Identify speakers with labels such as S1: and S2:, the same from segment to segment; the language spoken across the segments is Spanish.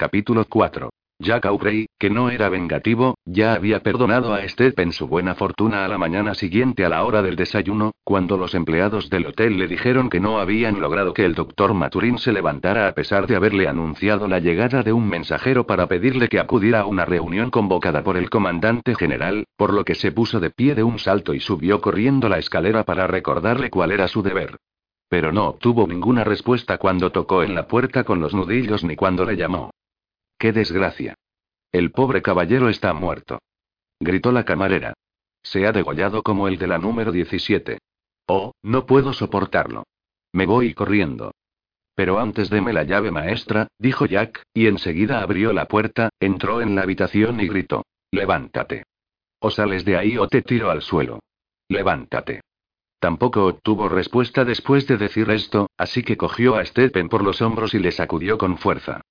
S1: Capítulo 4. Jack Aubrey, que no era vengativo, ya había perdonado a Stephen su buena fortuna a la mañana siguiente a la hora del desayuno, cuando los empleados del hotel le dijeron que no habían logrado que el doctor Maturin se levantara a pesar de haberle anunciado la llegada de un mensajero para pedirle que acudiera a una reunión convocada por el comandante general, por lo que se puso de pie de un salto y subió corriendo la escalera para recordarle cuál era su deber. Pero no obtuvo ninguna respuesta cuando tocó en la puerta con los nudillos ni cuando le llamó. ¡Qué desgracia! El pobre caballero está muerto. Gritó la camarera. Se ha degollado como el de la número 17. Oh, no puedo soportarlo. Me voy corriendo. Pero antes deme la llave maestra, dijo Jack, y enseguida abrió la puerta, entró en la habitación y gritó. Levántate. O sales de ahí o te tiro al suelo. Levántate. Tampoco obtuvo respuesta después de decir esto, así que cogió a Stephen por los hombros y le sacudió con fuerza.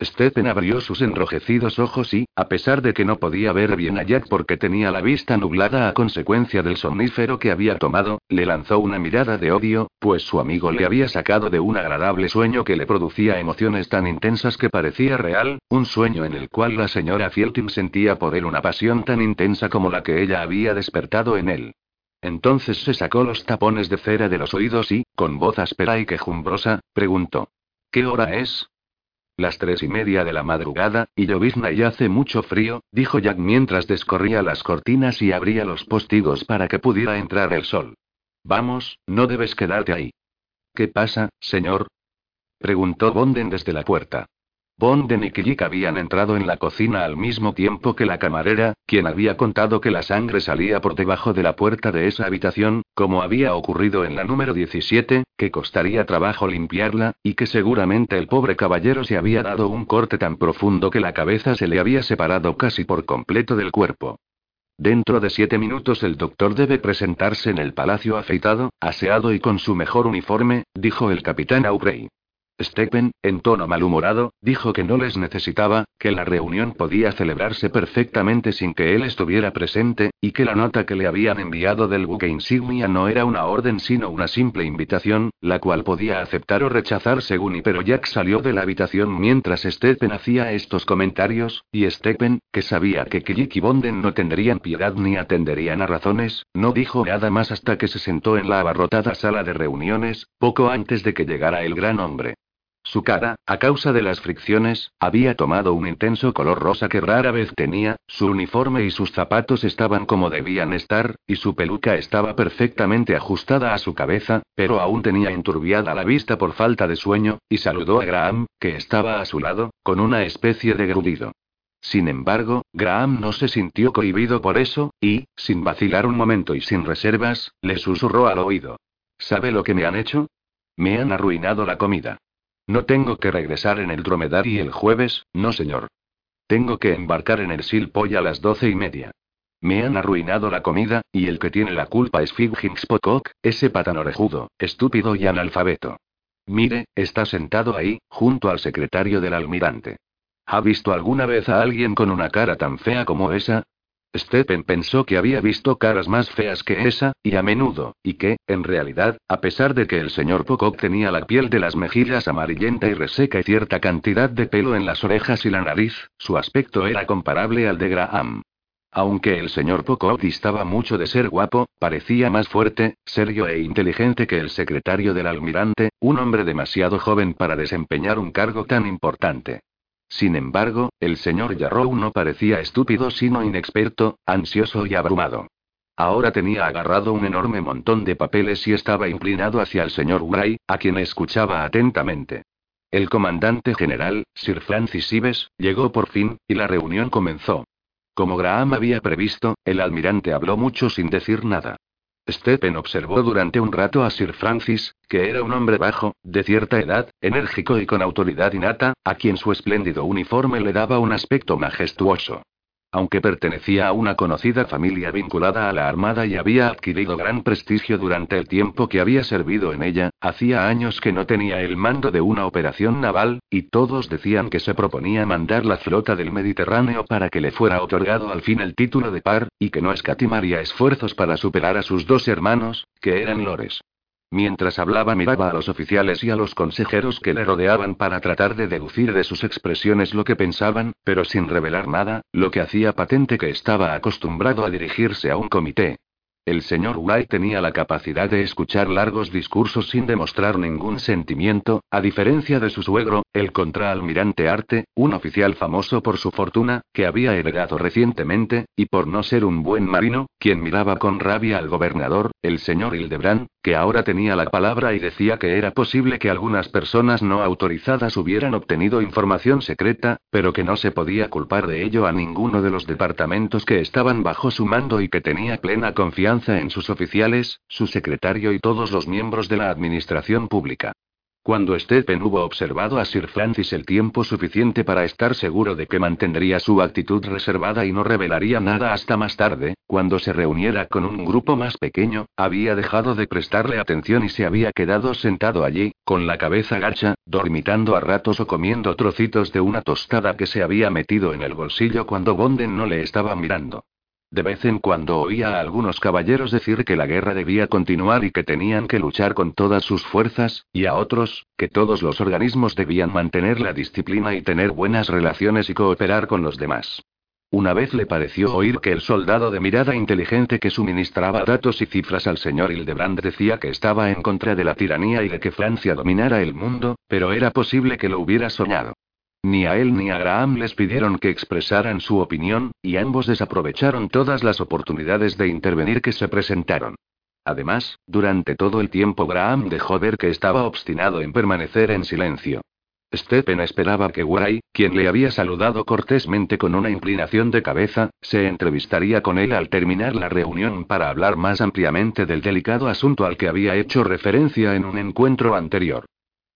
S1: Stephen abrió sus enrojecidos ojos y, a pesar de que no podía ver bien a Jack porque tenía la vista nublada a consecuencia del somnífero que había tomado, le lanzó una mirada de odio, pues su amigo le había sacado de un agradable sueño que le producía emociones tan intensas que parecía real, un sueño en el cual la señora Fieltin sentía por él una pasión tan intensa como la que ella había despertado en él. Entonces se sacó los tapones de cera de los oídos y, con voz áspera y quejumbrosa, preguntó: ¿Qué hora es? Las tres y media de la madrugada, y llovizna y hace mucho frío, dijo Jack mientras descorría las cortinas y abría los postigos para que pudiera entrar el sol. Vamos, no debes quedarte ahí. ¿Qué pasa, señor? preguntó Bonden desde la puerta. Bonden y Kijik habían entrado en la cocina al mismo tiempo que la camarera, quien había contado que la sangre salía por debajo de la puerta de esa habitación, como había ocurrido en la número 17, que costaría trabajo limpiarla, y que seguramente el pobre caballero se había dado un corte tan profundo que la cabeza se le había separado casi por completo del cuerpo. Dentro de siete minutos el doctor debe presentarse en el palacio afeitado, aseado y con su mejor uniforme, dijo el capitán Aubrey. Stephen, en tono malhumorado, dijo que no les necesitaba, que la reunión podía celebrarse perfectamente sin que él estuviera presente, y que la nota que le habían enviado del buque insignia no era una orden sino una simple invitación, la cual podía aceptar o rechazar según y pero Jack salió de la habitación mientras Stephen hacía estos comentarios, y Stephen, que sabía que Kijik y Bonden no tendrían piedad ni atenderían a razones, no dijo nada más hasta que se sentó en la abarrotada sala de reuniones, poco antes de que llegara el gran hombre. Su cara, a causa de las fricciones, había tomado un intenso color rosa que rara vez tenía, su uniforme y sus zapatos estaban como debían estar, y su peluca estaba perfectamente ajustada a su cabeza, pero aún tenía enturbiada la vista por falta de sueño, y saludó a Graham, que estaba a su lado, con una especie de grudido. Sin embargo, Graham no se sintió cohibido por eso, y, sin vacilar un momento y sin reservas, le susurró al oído. ¿Sabe lo que me han hecho? Me han arruinado la comida. No tengo que regresar en el dromedario el jueves, no señor. Tengo que embarcar en el Silpoy a las doce y media. Me han arruinado la comida, y el que tiene la culpa es Fig Pocock, ese patanorejudo, estúpido y analfabeto. Mire, está sentado ahí, junto al secretario del almirante. ¿Ha visto alguna vez a alguien con una cara tan fea como esa? Stephen pensó que había visto caras más feas que esa, y a menudo, y que, en realidad, a pesar de que el señor Pocock tenía la piel de las mejillas amarillenta y reseca y cierta cantidad de pelo en las orejas y la nariz, su aspecto era comparable al de Graham. Aunque el señor Pocock distaba mucho de ser guapo, parecía más fuerte, serio e inteligente que el secretario del almirante, un hombre demasiado joven para desempeñar un cargo tan importante. Sin embargo, el señor Yarrow no parecía estúpido sino inexperto, ansioso y abrumado. Ahora tenía agarrado un enorme montón de papeles y estaba inclinado hacia el señor Gray, a quien escuchaba atentamente. El comandante general, Sir Francis Ives, llegó por fin, y la reunión comenzó. Como Graham había previsto, el almirante habló mucho sin decir nada. Stephen observó durante un rato a Sir Francis, que era un hombre bajo, de cierta edad, enérgico y con autoridad innata, a quien su espléndido uniforme le daba un aspecto majestuoso. Aunque pertenecía a una conocida familia vinculada a la Armada y había adquirido gran prestigio durante el tiempo que había servido en ella, hacía años que no tenía el mando de una operación naval, y todos decían que se proponía mandar la flota del Mediterráneo para que le fuera otorgado al fin el título de par, y que no escatimaría esfuerzos para superar a sus dos hermanos, que eran lores. Mientras hablaba miraba a los oficiales y a los consejeros que le rodeaban para tratar de deducir de sus expresiones lo que pensaban, pero sin revelar nada, lo que hacía patente que estaba acostumbrado a dirigirse a un comité. El señor White tenía la capacidad de escuchar largos discursos sin demostrar ningún sentimiento, a diferencia de su suegro, el contraalmirante Arte, un oficial famoso por su fortuna, que había heredado recientemente, y por no ser un buen marino, quien miraba con rabia al gobernador, el señor Hildebrand, que ahora tenía la palabra y decía que era posible que algunas personas no autorizadas hubieran obtenido información secreta, pero que no se podía culpar de ello a ninguno de los departamentos que estaban bajo su mando y que tenía plena confianza en sus oficiales, su secretario y todos los miembros de la administración pública. Cuando Stephen hubo observado a Sir Francis el tiempo suficiente para estar seguro de que mantendría su actitud reservada y no revelaría nada hasta más tarde, cuando se reuniera con un grupo más pequeño, había dejado de prestarle atención y se había quedado sentado allí, con la cabeza gacha, dormitando a ratos o comiendo trocitos de una tostada que se había metido en el bolsillo cuando Bonden no le estaba mirando. De vez en cuando oía a algunos caballeros decir que la guerra debía continuar y que tenían que luchar con todas sus fuerzas, y a otros, que todos los organismos debían mantener la disciplina y tener buenas relaciones y cooperar con los demás. Una vez le pareció oír que el soldado de mirada inteligente que suministraba datos y cifras al señor Hildebrand decía que estaba en contra de la tiranía y de que Francia dominara el mundo, pero era posible que lo hubiera soñado. Ni a él ni a Graham les pidieron que expresaran su opinión, y ambos desaprovecharon todas las oportunidades de intervenir que se presentaron. Además, durante todo el tiempo Graham dejó ver que estaba obstinado en permanecer en silencio. Stephen esperaba que Guay, quien le había saludado cortésmente con una inclinación de cabeza, se entrevistaría con él al terminar la reunión para hablar más ampliamente del delicado asunto al que había hecho referencia en un encuentro anterior.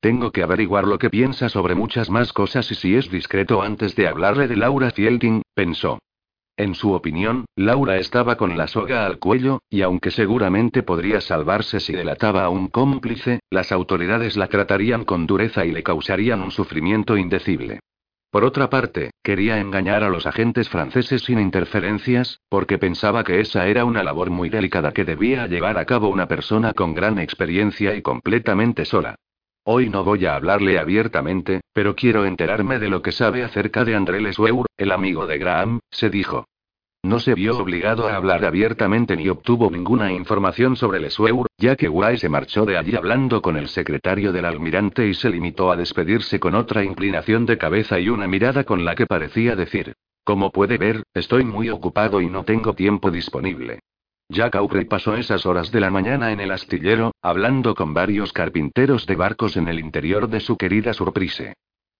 S1: Tengo que averiguar lo que piensa sobre muchas más cosas y si es discreto antes de hablarle de Laura Fielding, pensó. En su opinión, Laura estaba con la soga al cuello, y aunque seguramente podría salvarse si delataba a un cómplice, las autoridades la tratarían con dureza y le causarían un sufrimiento indecible. Por otra parte, quería engañar a los agentes franceses sin interferencias, porque pensaba que esa era una labor muy delicada que debía llevar a cabo una persona con gran experiencia y completamente sola. Hoy no voy a hablarle abiertamente, pero quiero enterarme de lo que sabe acerca de André Lesweur, el amigo de Graham, se dijo. No se vio obligado a hablar abiertamente ni obtuvo ninguna información sobre Lesweur, ya que Guay se marchó de allí hablando con el secretario del almirante y se limitó a despedirse con otra inclinación de cabeza y una mirada con la que parecía decir: Como puede ver, estoy muy ocupado y no tengo tiempo disponible. Jack Aubrey pasó esas horas de la mañana en el astillero, hablando con varios carpinteros de barcos en el interior de su querida Surprise.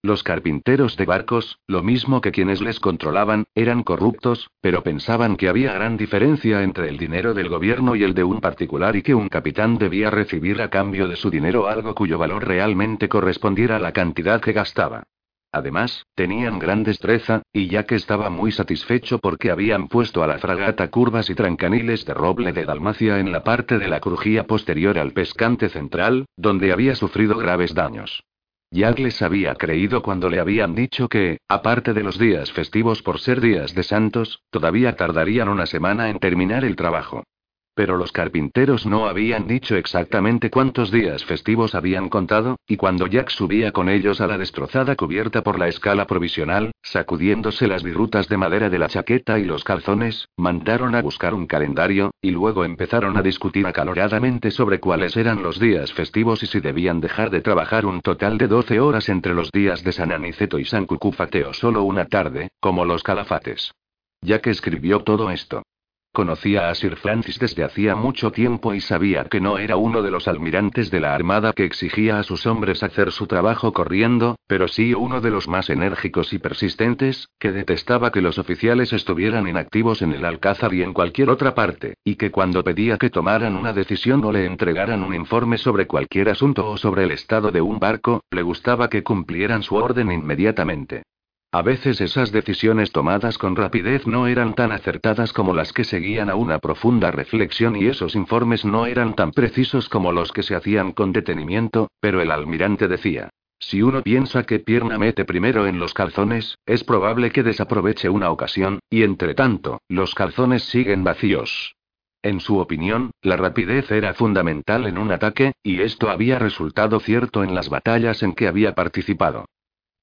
S1: Los carpinteros de barcos, lo mismo que quienes les controlaban, eran corruptos, pero pensaban que había gran diferencia entre el dinero del gobierno y el de un particular y que un capitán debía recibir a cambio de su dinero algo cuyo valor realmente correspondiera a la cantidad que gastaba. Además, tenían gran destreza, y ya que estaba muy satisfecho porque habían puesto a la fragata curvas y trancaniles de roble de Dalmacia en la parte de la crujía posterior al pescante central, donde había sufrido graves daños. Jack les había creído cuando le habían dicho que, aparte de los días festivos por ser días de santos, todavía tardarían una semana en terminar el trabajo. Pero los carpinteros no habían dicho exactamente cuántos días festivos habían contado, y cuando Jack subía con ellos a la destrozada cubierta por la escala provisional, sacudiéndose las virutas de madera de la chaqueta y los calzones, mandaron a buscar un calendario, y luego empezaron a discutir acaloradamente sobre cuáles eran los días festivos y si debían dejar de trabajar un total de 12 horas entre los días de San Aniceto y San Cucúfate o solo una tarde, como los calafates. Jack escribió todo esto. Conocía a Sir Francis desde hacía mucho tiempo y sabía que no era uno de los almirantes de la Armada que exigía a sus hombres hacer su trabajo corriendo, pero sí uno de los más enérgicos y persistentes, que detestaba que los oficiales estuvieran inactivos en el Alcázar y en cualquier otra parte, y que cuando pedía que tomaran una decisión o le entregaran un informe sobre cualquier asunto o sobre el estado de un barco, le gustaba que cumplieran su orden inmediatamente. A veces esas decisiones tomadas con rapidez no eran tan acertadas como las que seguían a una profunda reflexión y esos informes no eran tan precisos como los que se hacían con detenimiento, pero el almirante decía, si uno piensa que pierna mete primero en los calzones, es probable que desaproveche una ocasión, y entre tanto, los calzones siguen vacíos. En su opinión, la rapidez era fundamental en un ataque, y esto había resultado cierto en las batallas en que había participado.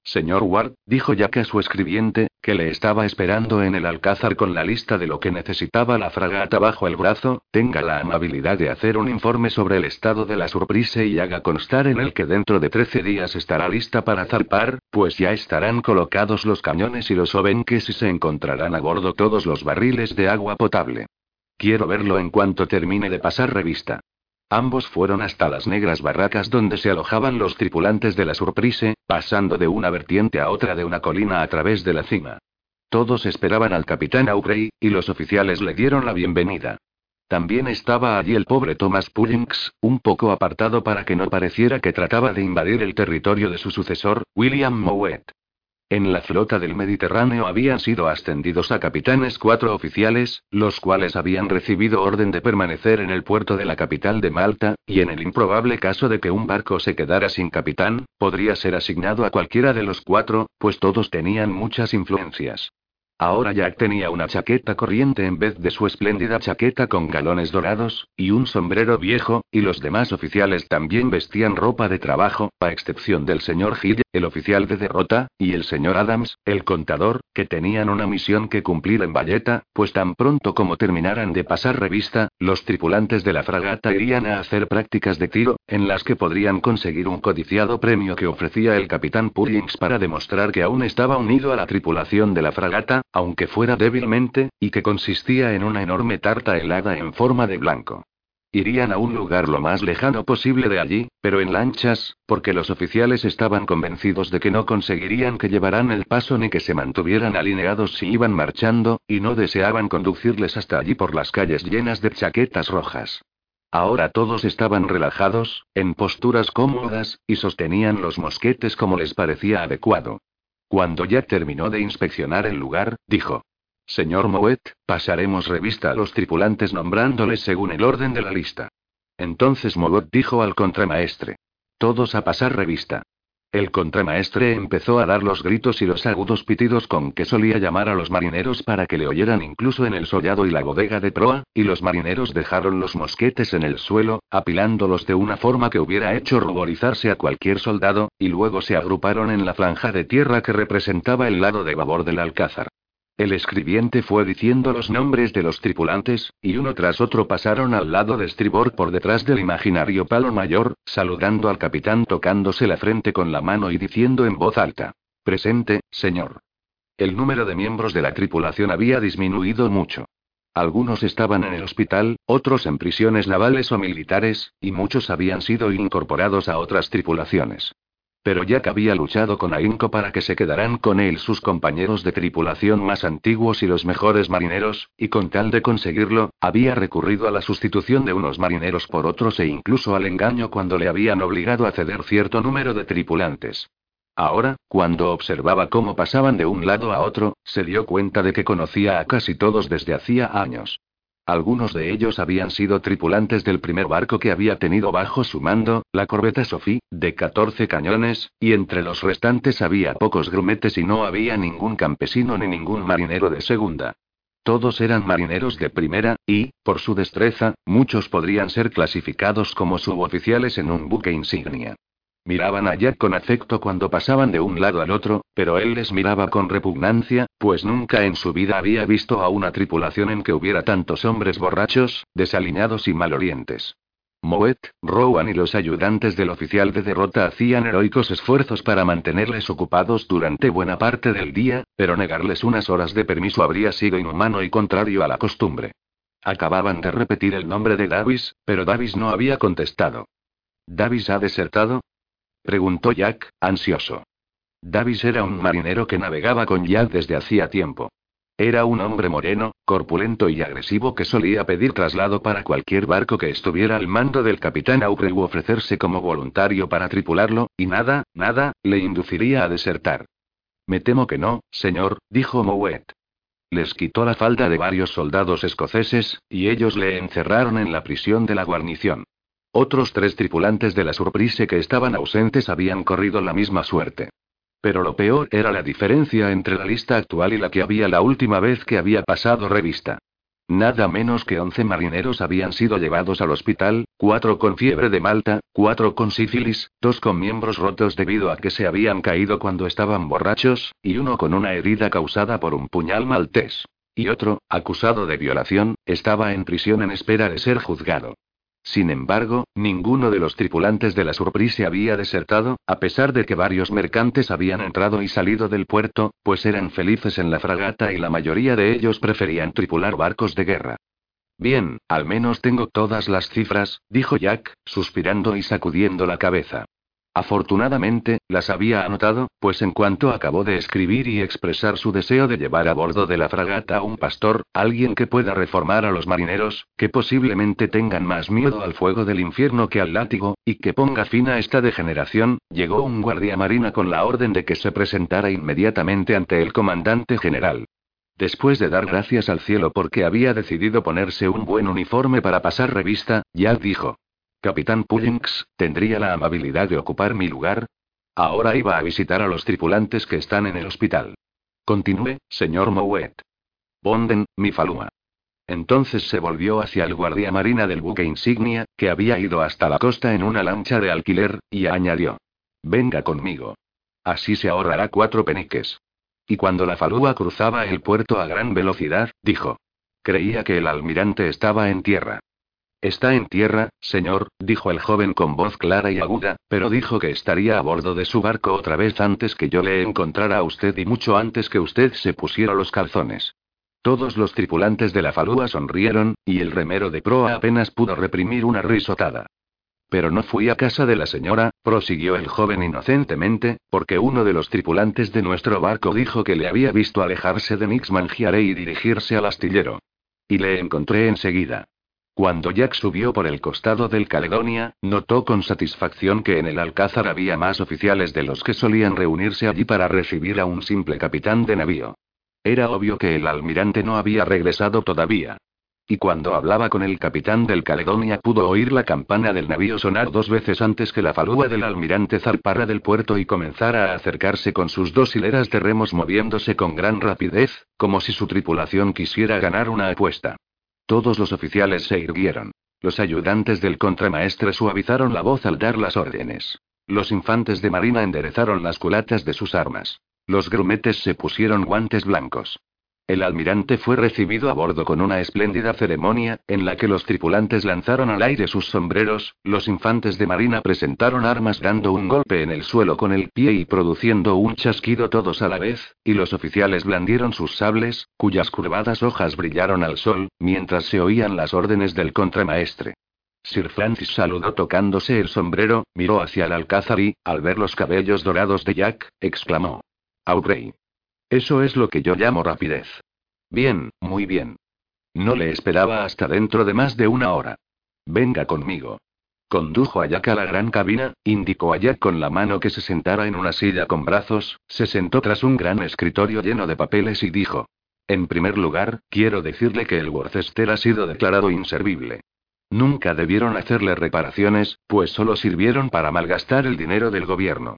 S1: Señor Ward, dijo Jack a su escribiente, que le estaba esperando en el alcázar con la lista de lo que necesitaba la fragata bajo el brazo, tenga la amabilidad de hacer un informe sobre el estado de la surprise y haga constar en él que dentro de 13 días estará lista para zarpar, pues ya estarán colocados los cañones y los obenques y se encontrarán a bordo todos los barriles de agua potable. Quiero verlo en cuanto termine de pasar revista. Ambos fueron hasta las negras barracas donde se alojaban los tripulantes de la Surprise, pasando de una vertiente a otra de una colina a través de la cima. Todos esperaban al capitán Aubrey, y los oficiales le dieron la bienvenida. También estaba allí el pobre Thomas Pullings, un poco apartado para que no pareciera que trataba de invadir el territorio de su sucesor, William Mowat. En la flota del Mediterráneo habían sido ascendidos a capitanes cuatro oficiales, los cuales habían recibido orden de permanecer en el puerto de la capital de Malta, y en el improbable caso de que un barco se quedara sin capitán, podría ser asignado a cualquiera de los cuatro, pues todos tenían muchas influencias. Ahora Jack tenía una chaqueta corriente en vez de su espléndida chaqueta con galones dorados, y un sombrero viejo, y los demás oficiales también vestían ropa de trabajo, a excepción del señor Hill, el oficial de derrota, y el señor Adams, el contador, que tenían una misión que cumplir en Valletta, pues tan pronto como terminaran de pasar revista, los tripulantes de la fragata irían a hacer prácticas de tiro, en las que podrían conseguir un codiciado premio que ofrecía el capitán Pullings para demostrar que aún estaba unido a la tripulación de la fragata, aunque fuera débilmente, y que consistía en una enorme tarta helada en forma de blanco. Irían a un lugar lo más lejano posible de allí, pero en lanchas, porque los oficiales estaban convencidos de que no conseguirían que llevaran el paso ni que se mantuvieran alineados si iban marchando, y no deseaban conducirles hasta allí por las calles llenas de chaquetas rojas. Ahora todos estaban relajados, en posturas cómodas, y sostenían los mosquetes como les parecía adecuado. Cuando ya terminó de inspeccionar el lugar, dijo. Señor Moet, pasaremos revista a los tripulantes nombrándoles según el orden de la lista. Entonces Moet dijo al contramaestre. Todos a pasar revista. El contramaestre empezó a dar los gritos y los agudos pitidos con que solía llamar a los marineros para que le oyeran incluso en el sollado y la bodega de proa, y los marineros dejaron los mosquetes en el suelo, apilándolos de una forma que hubiera hecho ruborizarse a cualquier soldado, y luego se agruparon en la franja de tierra que representaba el lado de babor del alcázar. El escribiente fue diciendo los nombres de los tripulantes, y uno tras otro pasaron al lado de estribor por detrás del imaginario palo mayor, saludando al capitán tocándose la frente con la mano y diciendo en voz alta. Presente, señor. El número de miembros de la tripulación había disminuido mucho. Algunos estaban en el hospital, otros en prisiones navales o militares, y muchos habían sido incorporados a otras tripulaciones. Pero Jack había luchado con ahínco para que se quedaran con él sus compañeros de tripulación más antiguos y los mejores marineros, y con tal de conseguirlo, había recurrido a la sustitución de unos marineros por otros e incluso al engaño cuando le habían obligado a ceder cierto número de tripulantes. Ahora, cuando observaba cómo pasaban de un lado a otro, se dio cuenta de que conocía a casi todos desde hacía años. Algunos de ellos habían sido tripulantes del primer barco que había tenido bajo su mando, la corbeta Sophie, de 14 cañones, y entre los restantes había pocos grumetes y no había ningún campesino ni ningún marinero de segunda. Todos eran marineros de primera, y, por su destreza, muchos podrían ser clasificados como suboficiales en un buque insignia. Miraban a Jack con afecto cuando pasaban de un lado al otro, pero él les miraba con repugnancia, pues nunca en su vida había visto a una tripulación en que hubiera tantos hombres borrachos, desaliñados y malorientes. Moet, Rowan y los ayudantes del oficial de derrota hacían heroicos esfuerzos para mantenerles ocupados durante buena parte del día, pero negarles unas horas de permiso habría sido inhumano y contrario a la costumbre. Acababan de repetir el nombre de Davis, pero Davis no había contestado. ¿Davis ha desertado? Preguntó Jack, ansioso. Davis era un marinero que navegaba con Jack desde hacía tiempo. Era un hombre moreno, corpulento y agresivo que solía pedir traslado para cualquier barco que estuviera al mando del capitán Aubrey u ofrecerse como voluntario para tripularlo, y nada, nada, le induciría a desertar. Me temo que no, señor, dijo Mouet. Les quitó la falda de varios soldados escoceses, y ellos le encerraron en la prisión de la guarnición. Otros tres tripulantes de la Surprise que estaban ausentes habían corrido la misma suerte. Pero lo peor era la diferencia entre la lista actual y la que había la última vez que había pasado revista. Nada menos que 11 marineros habían sido llevados al hospital, cuatro con fiebre de Malta, cuatro con sífilis, dos con miembros rotos debido a que se habían caído cuando estaban borrachos, y uno con una herida causada por un puñal maltés. Y otro, acusado de violación, estaba en prisión en espera de ser juzgado. Sin embargo, ninguno de los tripulantes de la Surprise había desertado, a pesar de que varios mercantes habían entrado y salido del puerto, pues eran felices en la fragata y la mayoría de ellos preferían tripular barcos de guerra. Bien, al menos tengo todas las cifras, dijo Jack, suspirando y sacudiendo la cabeza. Afortunadamente, las había anotado, pues en cuanto acabó de escribir y expresar su deseo de llevar a bordo de la fragata a un pastor, alguien que pueda reformar a los marineros, que posiblemente tengan más miedo al fuego del infierno que al látigo, y que ponga fin a esta degeneración, llegó un guardia marina con la orden de que se presentara inmediatamente ante el comandante general. Después de dar gracias al cielo porque había decidido ponerse un buen uniforme para pasar revista, ya dijo. Capitán Pullings, ¿tendría la amabilidad de ocupar mi lugar? Ahora iba a visitar a los tripulantes que están en el hospital. Continúe, señor Mouet. Bonden, mi falúa. Entonces se volvió hacia el guardia marina del buque insignia, que había ido hasta la costa en una lancha de alquiler, y añadió. Venga conmigo. Así se ahorrará cuatro peniques. Y cuando la falúa cruzaba el puerto a gran velocidad, dijo. Creía que el almirante estaba en tierra. Está en tierra, señor, dijo el joven con voz clara y aguda, pero dijo que estaría a bordo de su barco otra vez antes que yo le encontrara a usted y mucho antes que usted se pusiera los calzones. Todos los tripulantes de la falúa sonrieron, y el remero de proa apenas pudo reprimir una risotada. Pero no fui a casa de la señora, prosiguió el joven inocentemente, porque uno de los tripulantes de nuestro barco dijo que le había visto alejarse de Nix Mangiare y dirigirse al astillero. Y le encontré enseguida. Cuando Jack subió por el costado del Caledonia, notó con satisfacción que en el Alcázar había más oficiales de los que solían reunirse allí para recibir a un simple capitán de navío. Era obvio que el almirante no había regresado todavía. Y cuando hablaba con el capitán del Caledonia pudo oír la campana del navío sonar dos veces antes que la falúa del almirante zarpara del puerto y comenzara a acercarse con sus dos hileras de remos moviéndose con gran rapidez, como si su tripulación quisiera ganar una apuesta. Todos los oficiales se irguieron. Los ayudantes del contramaestre suavizaron la voz al dar las órdenes. Los infantes de marina enderezaron las culatas de sus armas. Los grumetes se pusieron guantes blancos. El almirante fue recibido a bordo con una espléndida ceremonia, en la que los tripulantes lanzaron al aire sus sombreros, los infantes de marina presentaron armas dando un golpe en el suelo con el pie y produciendo un chasquido todos a la vez, y los oficiales blandieron sus sables, cuyas curvadas hojas brillaron al sol, mientras se oían las órdenes del contramaestre. Sir Francis saludó tocándose el sombrero, miró hacia el alcázar y, al ver los cabellos dorados de Jack, exclamó. Aubrey. Eso es lo que yo llamo rapidez. Bien, muy bien. No le esperaba hasta dentro de más de una hora. Venga conmigo. Condujo a Jack a la gran cabina, indicó a Jack con la mano que se sentara en una silla con brazos, se sentó tras un gran escritorio lleno de papeles y dijo. En primer lugar, quiero decirle que el Worcester ha sido declarado inservible. Nunca debieron hacerle reparaciones, pues solo sirvieron para malgastar el dinero del gobierno.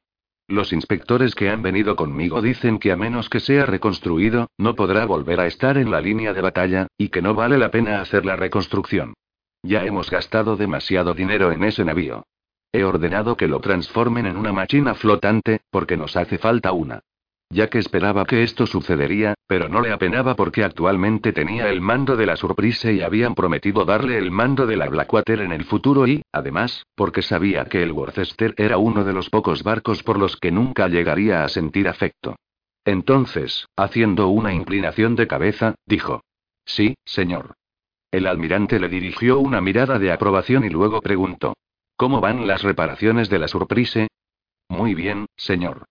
S1: Los inspectores que han venido conmigo dicen que a menos que sea reconstruido, no podrá volver a estar en la línea de batalla, y que no vale la pena hacer la reconstrucción. Ya hemos gastado demasiado dinero en ese navío. He ordenado que lo transformen en una máquina flotante, porque nos hace falta una ya que esperaba que esto sucedería, pero no le apenaba porque actualmente tenía el mando de la Surprise y habían prometido darle el mando de la Blackwater en el futuro y, además, porque sabía que el Worcester era uno de los pocos barcos por los que nunca llegaría a sentir afecto. Entonces, haciendo una inclinación de cabeza, dijo. Sí, señor. El almirante le dirigió una mirada de aprobación y luego preguntó. ¿Cómo van las reparaciones de la Surprise? Muy bien, señor.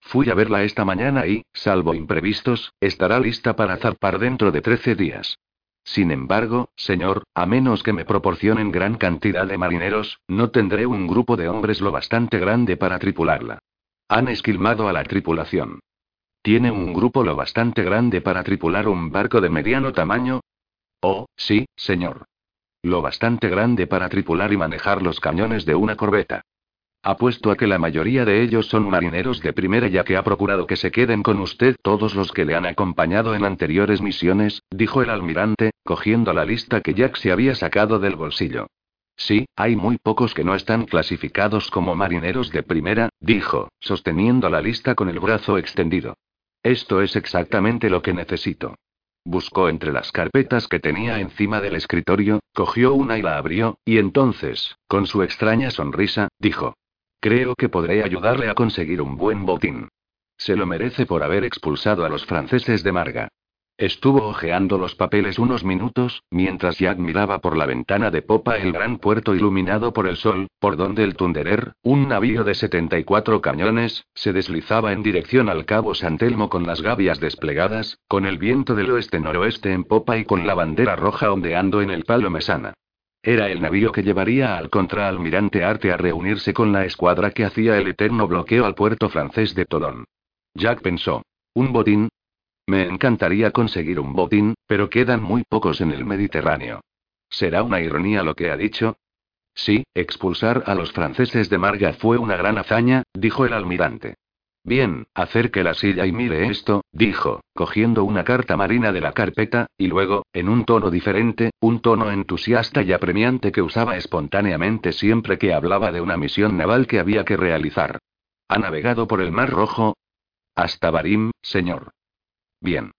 S1: Fui a verla esta mañana y, salvo imprevistos, estará lista para zarpar dentro de 13 días. Sin embargo, señor, a menos que me proporcionen gran cantidad de marineros, no tendré un grupo de hombres lo bastante grande para tripularla. Han esquilmado a la tripulación. ¿Tiene un grupo lo bastante grande para tripular un barco de mediano tamaño? Oh, sí, señor. Lo bastante grande para tripular y manejar los cañones de una corbeta. Apuesto a que la mayoría de ellos son marineros de primera ya que ha procurado que se queden con usted todos los que le han acompañado en anteriores misiones, dijo el almirante, cogiendo la lista que Jack se había sacado del bolsillo. Sí, hay muy pocos que no están clasificados como marineros de primera, dijo, sosteniendo la lista con el brazo extendido. Esto es exactamente lo que necesito. Buscó entre las carpetas que tenía encima del escritorio, cogió una y la abrió, y entonces, con su extraña sonrisa, dijo, Creo que podré ayudarle a conseguir un buen botín. Se lo merece por haber expulsado a los franceses de Marga. Estuvo hojeando los papeles unos minutos, mientras Jack miraba por la ventana de popa el gran puerto iluminado por el sol, por donde el Tunderer, un navío de 74 cañones, se deslizaba en dirección al cabo San Telmo con las gavias desplegadas, con el viento del oeste-noroeste en popa y con la bandera roja ondeando en el palo mesana. Era el navío que llevaría al contraalmirante Arte a reunirse con la escuadra que hacía el eterno bloqueo al puerto francés de Tolón. Jack pensó. ¿Un botín? Me encantaría conseguir un botín, pero quedan muy pocos en el Mediterráneo. ¿Será una ironía lo que ha dicho? Sí, expulsar a los franceses de Marga fue una gran hazaña, dijo el almirante. Bien, acerque la silla y mire esto, dijo, cogiendo una carta marina de la carpeta, y luego, en un tono diferente, un tono entusiasta y apremiante que usaba espontáneamente siempre que hablaba de una misión naval que había que realizar. ¿Ha navegado por el Mar Rojo? Hasta Barim, señor. Bien.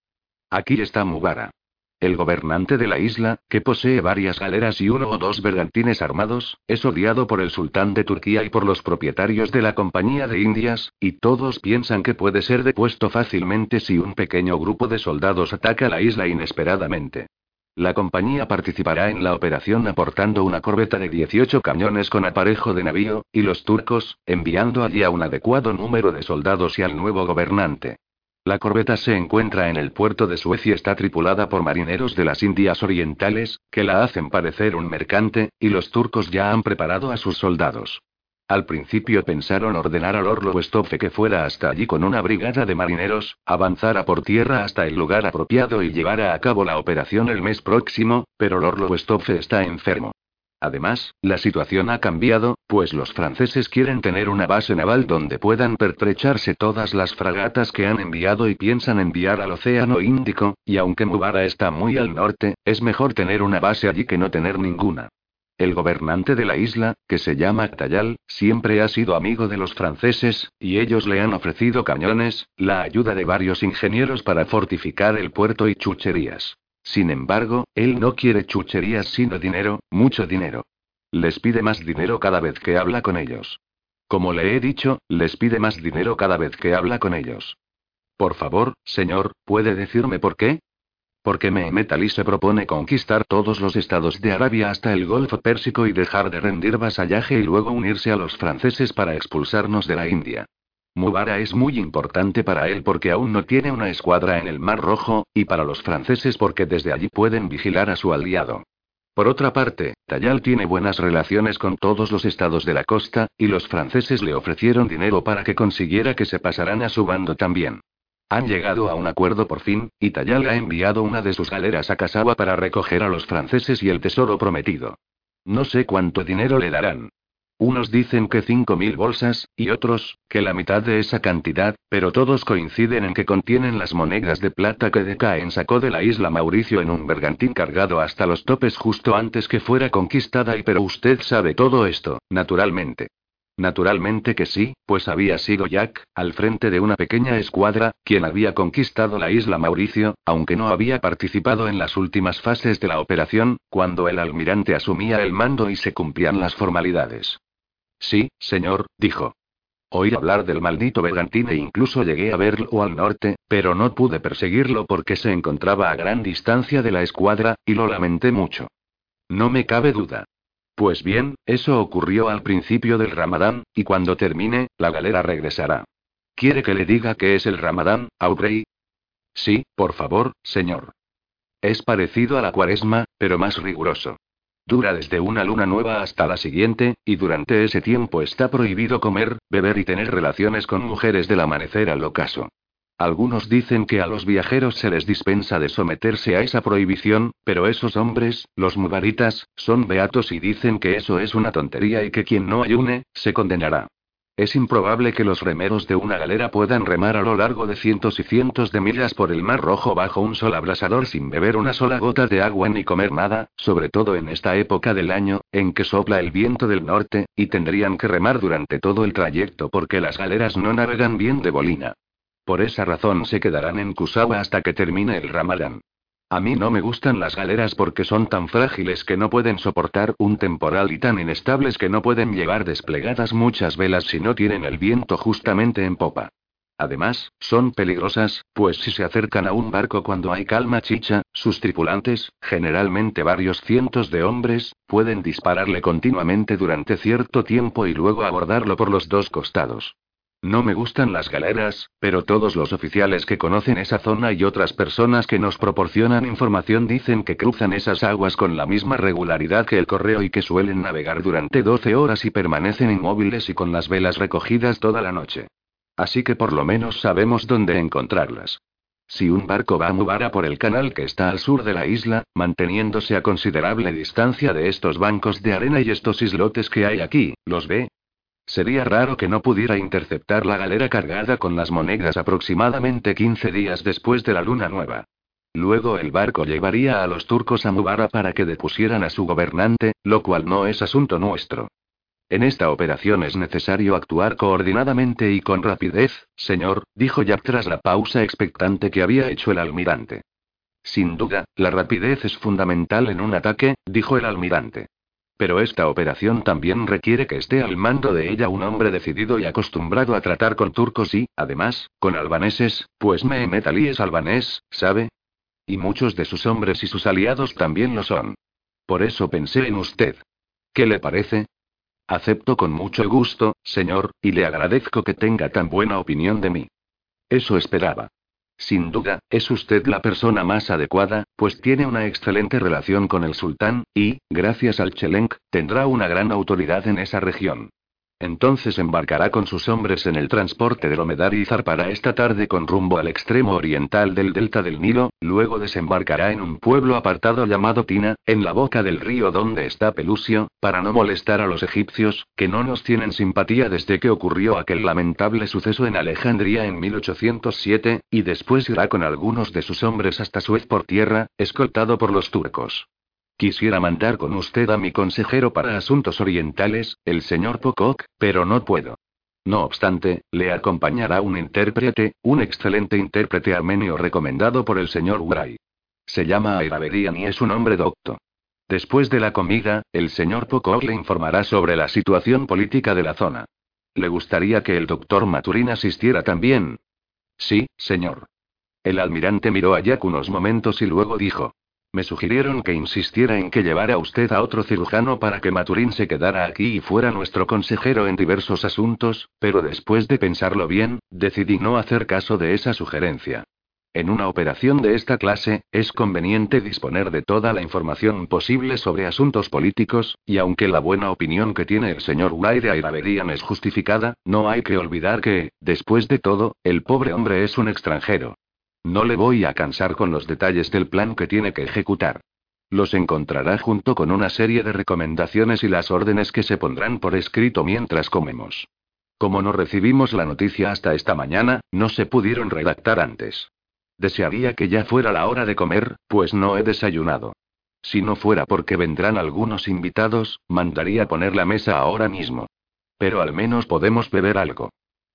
S1: Aquí está Mubara. El gobernante de la isla, que posee varias galeras y uno o dos bergantines armados, es odiado por el sultán de Turquía y por los propietarios de la Compañía de Indias, y todos piensan que puede ser depuesto fácilmente si un pequeño grupo de soldados ataca la isla inesperadamente. La compañía participará en la operación aportando una corbeta de 18 cañones con aparejo de navío, y los turcos, enviando allí a un adecuado número de soldados y al nuevo gobernante. La corbeta se encuentra en el puerto de Suecia, está tripulada por marineros de las Indias Orientales, que la hacen parecer un mercante, y los turcos ya han preparado a sus soldados. Al principio pensaron ordenar al Orlo que fuera hasta allí con una brigada de marineros, avanzara por tierra hasta el lugar apropiado y llevara a cabo la operación el mes próximo, pero Orlo Westoffe está enfermo. Además, la situación ha cambiado, pues los franceses quieren tener una base naval donde puedan pertrecharse todas las fragatas que han enviado y piensan enviar al Océano Índico, y aunque Mubara está muy al norte, es mejor tener una base allí que no tener ninguna. El gobernante de la isla, que se llama Tayal, siempre ha sido amigo de los franceses, y ellos le han ofrecido cañones, la ayuda de varios ingenieros para fortificar el puerto y chucherías. Sin embargo, él no quiere chucherías sino dinero, mucho dinero. Les pide más dinero cada vez que habla con ellos. Como le he dicho, les pide más dinero cada vez que habla con ellos. Por favor, señor, ¿puede decirme por qué? Porque Mehmet Ali se propone conquistar todos los estados de Arabia hasta el Golfo Pérsico y dejar de rendir vasallaje y luego unirse a los franceses para expulsarnos de la India. Mubara es muy importante para él porque aún no tiene una escuadra en el Mar Rojo, y para los franceses porque desde allí pueden vigilar a su aliado. Por otra parte, Tayal tiene buenas relaciones con todos los estados de la costa, y los franceses le ofrecieron dinero para que consiguiera que se pasaran a su bando también. Han llegado a un acuerdo por fin, y Tayal ha enviado una de sus galeras a Kasawa para recoger a los franceses y el tesoro prometido. No sé cuánto dinero le darán. Unos dicen que 5.000 bolsas, y otros, que la mitad de esa cantidad, pero todos coinciden en que contienen las monedas de plata que Decaen sacó de la isla Mauricio en un bergantín cargado hasta los topes justo antes que fuera conquistada y pero usted sabe todo esto, naturalmente. Naturalmente que sí, pues había sido Jack, al frente de una pequeña escuadra, quien había conquistado la isla Mauricio, aunque no había participado en las últimas fases de la operación, cuando el almirante asumía el mando y se cumplían las formalidades. Sí, señor, dijo. Oí hablar del maldito Bergantín e incluso llegué a verlo al norte, pero no pude perseguirlo porque se encontraba a gran distancia de la escuadra, y lo lamenté mucho. No me cabe duda. Pues bien, eso ocurrió al principio del Ramadán, y cuando termine, la galera regresará. ¿Quiere que le diga qué es el Ramadán, Aubrey? Sí, por favor, señor. Es parecido a la cuaresma, pero más riguroso. Dura desde una luna nueva hasta la siguiente, y durante ese tiempo está prohibido comer, beber y tener relaciones con mujeres del amanecer al ocaso. Algunos dicen que a los viajeros se les dispensa de someterse a esa prohibición, pero esos hombres, los mubaritas, son beatos y dicen que eso es una tontería y que quien no ayune, se condenará. Es improbable que los remeros de una galera puedan remar a lo largo de cientos y cientos de millas por el Mar Rojo bajo un sol abrasador sin beber una sola gota de agua ni comer nada, sobre todo en esta época del año, en que sopla el viento del norte, y tendrían que remar durante todo el trayecto porque las galeras no navegan bien de bolina. Por esa razón se quedarán en Kusawa hasta que termine el Ramadán. A mí no me gustan las galeras porque son tan frágiles que no pueden soportar un temporal y tan inestables que no pueden llevar desplegadas muchas velas si no tienen el viento justamente en popa. Además, son peligrosas, pues si se acercan a un barco cuando hay calma chicha, sus tripulantes, generalmente varios cientos de hombres, pueden dispararle continuamente durante cierto tiempo y luego abordarlo por los dos costados. No me gustan las galeras, pero todos los oficiales que conocen esa zona y otras personas que nos proporcionan información dicen que cruzan esas aguas con la misma regularidad que el correo y que suelen navegar durante 12 horas y permanecen inmóviles y con las velas recogidas toda la noche. Así que por lo menos sabemos dónde encontrarlas. Si un barco va a Mubara por el canal que está al sur de la isla, manteniéndose a considerable distancia de estos bancos de arena y estos islotes que hay aquí, los ve, Sería raro que no pudiera interceptar la galera cargada con las monedas aproximadamente 15 días después de la luna nueva. Luego el barco llevaría a los turcos a Mubara para que depusieran a su gobernante, lo cual no es asunto nuestro. En esta operación es necesario actuar coordinadamente y con rapidez, señor, dijo Jack tras la pausa expectante que había hecho el almirante. Sin duda, la rapidez es fundamental en un ataque, dijo el almirante. Pero esta operación también requiere que esté al mando de ella un hombre decidido y acostumbrado a tratar con turcos y, además, con albaneses, pues Mehmet Ali es albanés, ¿sabe? Y muchos de sus hombres y sus aliados también lo son. Por eso pensé en usted. ¿Qué le parece? Acepto con mucho gusto, señor, y le agradezco que tenga tan buena opinión de mí. Eso esperaba. Sin duda, es usted la persona más adecuada, pues tiene una excelente relación con el sultán, y, gracias al Chelenk, tendrá una gran autoridad en esa región. Entonces embarcará con sus hombres en el transporte del Omedar y zarpará esta tarde con rumbo al extremo oriental del delta del Nilo, luego desembarcará en un pueblo apartado llamado Tina, en la boca del río donde está Pelusio, para no molestar a los egipcios, que no nos tienen simpatía desde que ocurrió aquel lamentable suceso en Alejandría en 1807, y después irá con algunos de sus hombres hasta Suez por tierra, escoltado por los turcos. Quisiera mandar con usted a mi consejero para asuntos orientales, el señor Pocock, pero no puedo. No obstante, le acompañará un intérprete, un excelente intérprete armenio recomendado por el señor Uray. Se llama Ayrabedian y es un hombre docto. Después de la comida, el señor Pocock le informará sobre la situación política de la zona. ¿Le gustaría que el doctor Maturín asistiera también? Sí, señor. El almirante miró a Jack unos momentos y luego dijo. Me sugirieron que insistiera en que llevara usted a otro cirujano para que Maturín se quedara aquí y fuera nuestro consejero en diversos asuntos, pero después de pensarlo bien, decidí no hacer caso de esa sugerencia. En una operación de esta clase, es conveniente disponer de toda la información posible sobre asuntos políticos, y aunque la buena opinión que tiene el señor Ulay de Airaberian es justificada, no hay que olvidar que, después de todo, el pobre hombre es un extranjero. No le voy a cansar con los detalles del plan que tiene que ejecutar. Los encontrará junto con una serie de recomendaciones y las órdenes que se pondrán por escrito mientras comemos. Como no recibimos la noticia hasta esta mañana, no se pudieron redactar antes. Desearía que ya fuera la hora de comer, pues no he desayunado. Si no fuera porque vendrán algunos invitados, mandaría poner la mesa ahora mismo. Pero al menos podemos beber algo.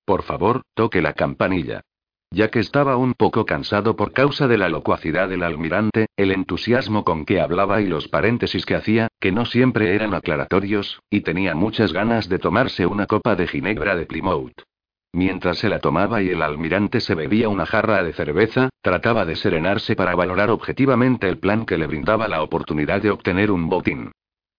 S1: Por favor, toque la campanilla. Ya que estaba un poco cansado por causa de la locuacidad del almirante, el entusiasmo con que hablaba y los paréntesis que hacía, que no siempre eran aclaratorios, y tenía muchas ganas de tomarse una copa de ginebra de Plymouth. Mientras se la tomaba y el almirante se bebía una jarra de cerveza, trataba de serenarse para valorar objetivamente el plan que le brindaba la oportunidad de obtener un botín.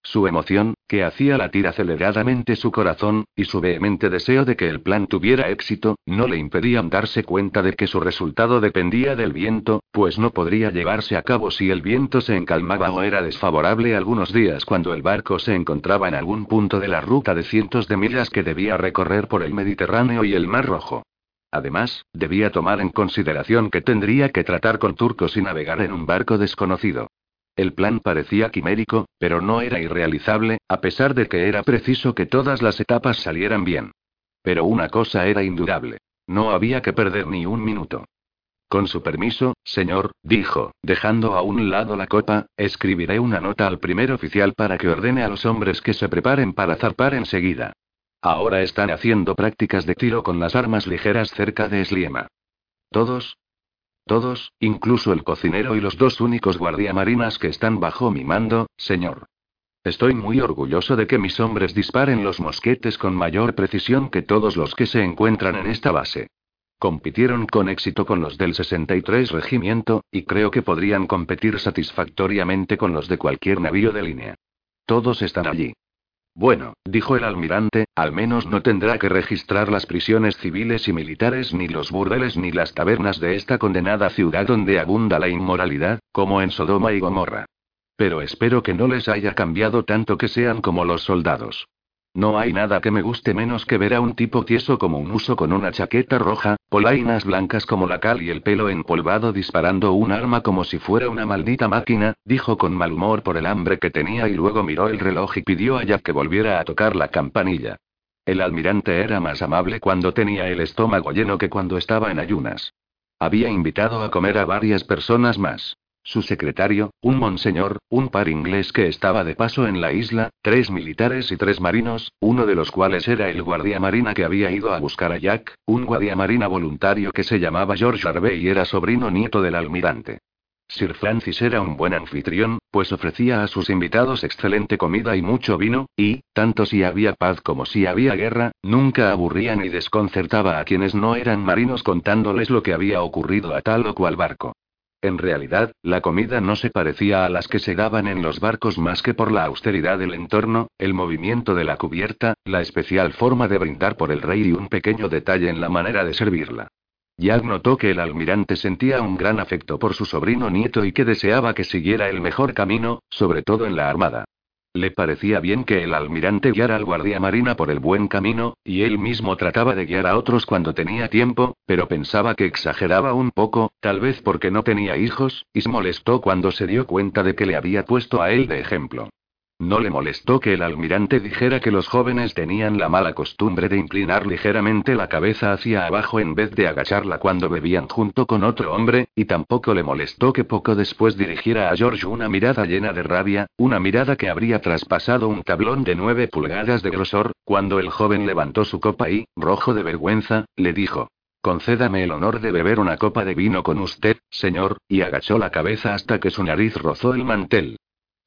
S1: Su emoción, que hacía latir aceleradamente su corazón, y su vehemente deseo de que el plan tuviera éxito, no le impedían darse cuenta de que su resultado dependía del viento, pues no podría llevarse a cabo si el viento se encalmaba o era desfavorable algunos días cuando el barco se encontraba en algún punto de la ruta de cientos de millas que debía recorrer por el Mediterráneo y el Mar Rojo. Además, debía tomar en consideración que tendría que tratar con turcos y navegar en un barco desconocido. El plan parecía quimérico, pero no era irrealizable, a pesar de que era preciso que todas las etapas salieran bien. Pero una cosa era indudable. No había que perder ni un minuto. Con su permiso, señor, dijo, dejando a un lado la copa, escribiré una nota al primer oficial para que ordene a los hombres que se preparen para zarpar enseguida. Ahora están haciendo prácticas de tiro con las armas ligeras cerca de Sliema. Todos, todos, incluso el cocinero y los dos únicos guardiamarinas que están bajo mi mando, señor. Estoy muy orgulloso de que mis hombres disparen los mosquetes con mayor precisión que todos los que se encuentran en esta base. Compitieron con éxito con los del 63 Regimiento, y creo que podrían competir satisfactoriamente con los de cualquier navío de línea. Todos están allí. Bueno, dijo el almirante, al menos no tendrá que registrar las prisiones civiles y militares ni los burdeles ni las tabernas de esta condenada ciudad donde abunda la inmoralidad, como en Sodoma y Gomorra. Pero espero que no les haya cambiado tanto que sean como los soldados. No hay nada que me guste menos que ver a un tipo tieso como un uso con una chaqueta roja, polainas blancas como la cal y el pelo empolvado disparando un arma como si fuera una maldita máquina, dijo con mal humor por el hambre que tenía y luego miró el reloj y pidió a Jack que volviera a tocar la campanilla. El almirante era más amable cuando tenía el estómago lleno que cuando estaba en ayunas. Había invitado a comer a varias personas más su secretario, un monseñor, un par inglés que estaba de paso en la isla, tres militares y tres marinos, uno de los cuales era el guardia marina que había ido a buscar a Jack, un guardia marina voluntario que se llamaba George Harvey y era sobrino nieto del almirante. Sir Francis era un buen anfitrión, pues ofrecía a sus invitados excelente comida y mucho vino, y, tanto si había paz como si había guerra, nunca aburría ni desconcertaba a quienes no eran marinos contándoles lo que había ocurrido a tal o cual barco. En realidad, la comida no se parecía a las que se daban en los barcos más que por la austeridad del entorno, el movimiento de la cubierta, la especial forma de brindar por el rey y un pequeño detalle en la manera de servirla. Jack notó que el almirante sentía un gran afecto por su sobrino nieto y que deseaba que siguiera el mejor camino, sobre todo en la armada. Le parecía bien que el almirante guiara al guardia marina por el buen camino, y él mismo trataba de guiar a otros cuando tenía tiempo, pero pensaba que exageraba un poco, tal vez porque no tenía hijos, y se molestó cuando se dio cuenta de que le había puesto a él de ejemplo. No le molestó que el almirante dijera que los jóvenes tenían la mala costumbre de inclinar ligeramente la cabeza hacia abajo en vez de agacharla cuando bebían junto con otro hombre, y tampoco le molestó que poco después dirigiera a George una mirada llena de rabia, una mirada que habría traspasado un tablón de nueve pulgadas de grosor, cuando el joven levantó su copa y, rojo de vergüenza, le dijo. Concédame el honor de beber una copa de vino con usted, señor, y agachó la cabeza hasta que su nariz rozó el mantel.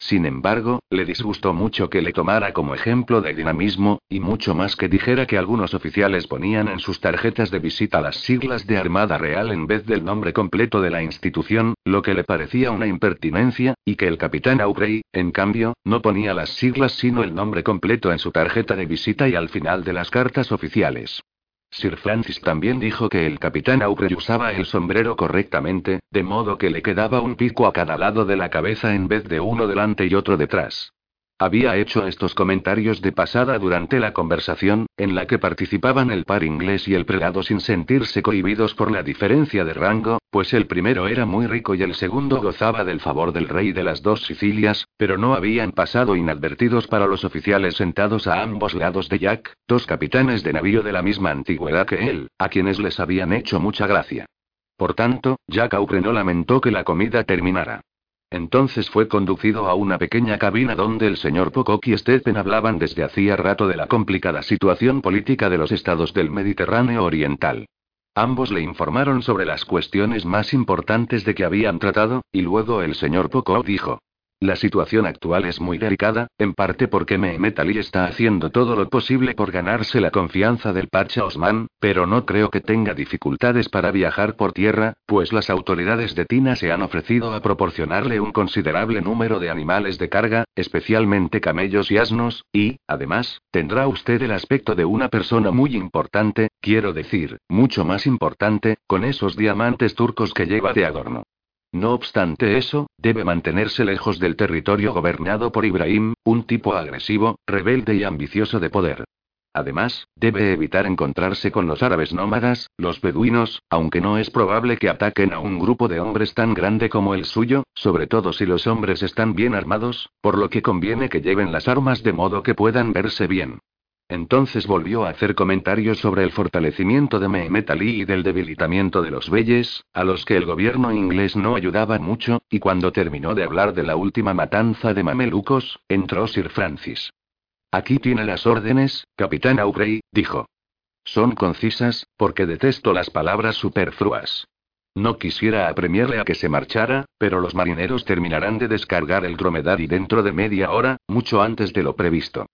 S1: Sin embargo, le disgustó mucho que le tomara como ejemplo de dinamismo, y mucho más que dijera que algunos oficiales ponían en sus tarjetas de visita las siglas de Armada Real en vez del nombre completo de la institución, lo que le parecía una impertinencia, y que el capitán Aubrey, en cambio, no ponía las siglas sino el nombre completo en su tarjeta de visita y al final de las cartas oficiales. Sir Francis también dijo que el capitán Aubrey usaba el sombrero correctamente, de modo que le quedaba un pico a cada lado de la cabeza en vez de uno delante y otro detrás. Había hecho estos comentarios de pasada durante la conversación, en la que participaban el par inglés y el prelado sin sentirse cohibidos por la diferencia de rango, pues el primero era muy rico y el segundo gozaba del favor del rey de las dos Sicilias, pero no habían pasado inadvertidos para los oficiales sentados a ambos lados de Jack, dos capitanes de navío de la misma antigüedad que él, a quienes les habían hecho mucha gracia. Por tanto, Jack Aubrey no lamentó que la comida terminara. Entonces fue conducido a una pequeña cabina donde el señor Pocock y Stephen hablaban desde hacía rato de la complicada situación política de los estados del Mediterráneo Oriental. Ambos le informaron sobre las cuestiones más importantes de que habían tratado, y luego el señor Poco dijo. La situación actual es muy delicada, en parte porque Mehmet Ali está haciendo todo lo posible por ganarse la confianza del Pacha Osman, pero no creo que tenga dificultades para viajar por tierra, pues las autoridades de Tina se han ofrecido a proporcionarle un considerable número de animales de carga, especialmente camellos y asnos, y, además, tendrá usted el aspecto de una persona muy importante, quiero decir, mucho más importante, con esos diamantes turcos que lleva de adorno. No obstante eso, debe mantenerse lejos del territorio gobernado por Ibrahim, un tipo agresivo, rebelde y ambicioso de poder. Además, debe evitar encontrarse con los árabes nómadas, los beduinos, aunque no es probable que ataquen a un grupo de hombres tan grande como el suyo, sobre todo si los hombres están bien armados, por lo que conviene que lleven las armas de modo que puedan verse bien. Entonces volvió a hacer comentarios sobre el fortalecimiento de Mehmet Ali y del debilitamiento de los Beyes, a los que el gobierno inglés no ayudaba mucho, y cuando terminó de hablar de la última matanza de mamelucos, entró Sir Francis. Aquí tiene las órdenes, capitán Aubrey, dijo. Son concisas, porque detesto las palabras superfluas. No quisiera apremiarle a que se marchara, pero los marineros terminarán de descargar el dromedario dentro de media hora, mucho antes de lo previsto.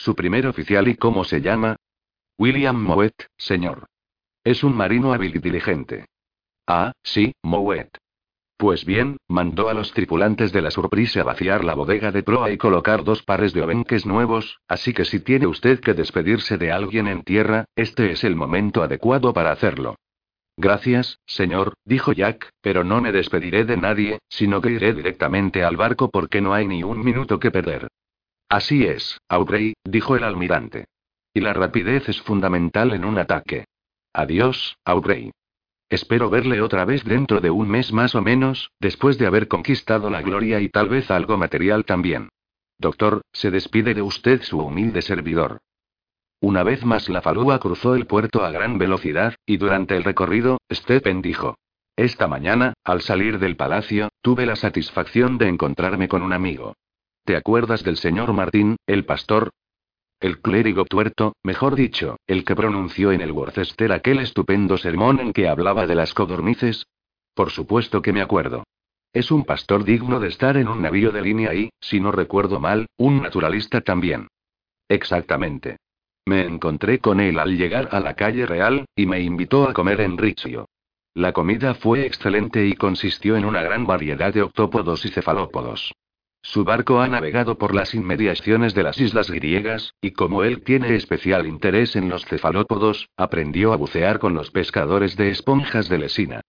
S1: ¿Su primer oficial y cómo se llama? William Mowat, señor. Es un marino hábil y diligente. Ah, sí, Mowat. Pues bien, mandó a los tripulantes de la Surprise a vaciar la bodega de proa y colocar dos pares de obenques nuevos, así que si tiene usted que despedirse de alguien en tierra, este es el momento adecuado para hacerlo. Gracias, señor, dijo Jack, pero no me despediré de nadie, sino que iré directamente al barco porque no hay ni un minuto que perder. Así es, Aubrey, dijo el almirante. Y la rapidez es fundamental en un ataque. Adiós, Aubrey. Espero verle otra vez dentro de un mes más o menos, después de haber conquistado la gloria y tal vez algo material también. Doctor, se despide de usted su humilde servidor. Una vez más la falúa cruzó el puerto a gran velocidad, y durante el recorrido, Stephen dijo. Esta mañana, al salir del palacio, tuve la satisfacción de encontrarme con un amigo. ¿Te acuerdas del señor Martín, el pastor? El clérigo tuerto, mejor dicho, el que pronunció en el Worcester aquel estupendo sermón en que hablaba de las codornices. Por supuesto que me acuerdo. Es un pastor digno de estar en un navío de línea y, si no recuerdo mal, un naturalista también. Exactamente. Me encontré con él al llegar a la calle real, y me invitó a comer en Riccio. La comida fue excelente y consistió en una gran variedad de octópodos y cefalópodos. Su barco ha navegado por las inmediaciones de las islas griegas, y como él tiene especial interés en los cefalópodos, aprendió a bucear con los pescadores de esponjas de lesina.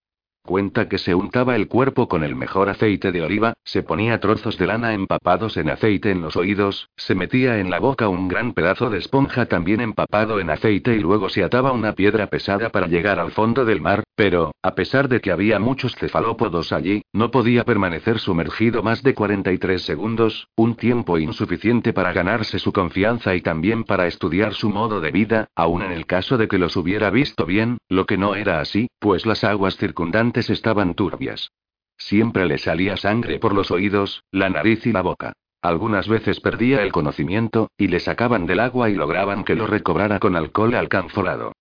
S1: Cuenta que se untaba el cuerpo con el mejor aceite de oliva, se ponía trozos de lana empapados en aceite en los oídos, se metía en la boca un gran pedazo de esponja también empapado en aceite y luego se ataba una piedra pesada para llegar al fondo del mar, pero, a pesar de que había muchos cefalópodos allí, no podía permanecer sumergido más de 43 segundos, un tiempo insuficiente para ganarse su confianza y también para estudiar su modo de vida, aun en el caso de que los hubiera visto bien, lo que no era así, pues las aguas circundantes estaban turbias. Siempre le salía sangre por los oídos, la nariz y la boca. Algunas veces perdía el conocimiento, y le sacaban del agua y lograban que lo recobrara con alcohol alcanforado.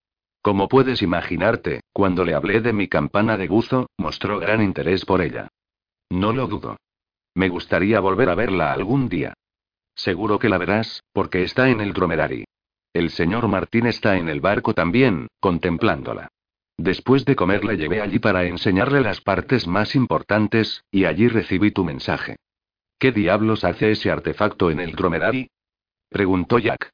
S1: Como puedes imaginarte, cuando le hablé de mi campana de buzo, mostró gran interés por ella. No lo dudo. Me gustaría volver a verla algún día. Seguro que la verás, porque está en el dromedari. El señor Martín está en el barco también, contemplándola. Después de comer la llevé allí para enseñarle las partes más importantes, y allí recibí tu mensaje. ¿Qué diablos hace ese artefacto en el dromedari? preguntó Jack.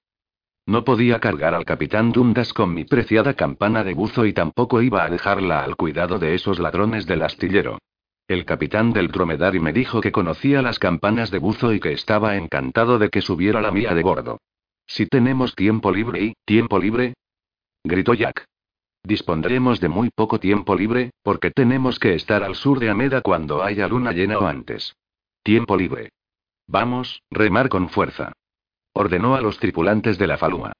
S1: No podía cargar al capitán Dundas con mi preciada campana de buzo y tampoco iba a dejarla al cuidado de esos ladrones del astillero. El capitán del dromedari me dijo que conocía las campanas de buzo y que estaba encantado de que subiera la mía de bordo. Si tenemos tiempo libre y, tiempo libre, gritó Jack. Dispondremos de muy poco tiempo libre, porque tenemos que estar al sur de Ameda cuando haya luna llena o antes. Tiempo libre. Vamos, remar con fuerza. Ordenó a los tripulantes de la falúa.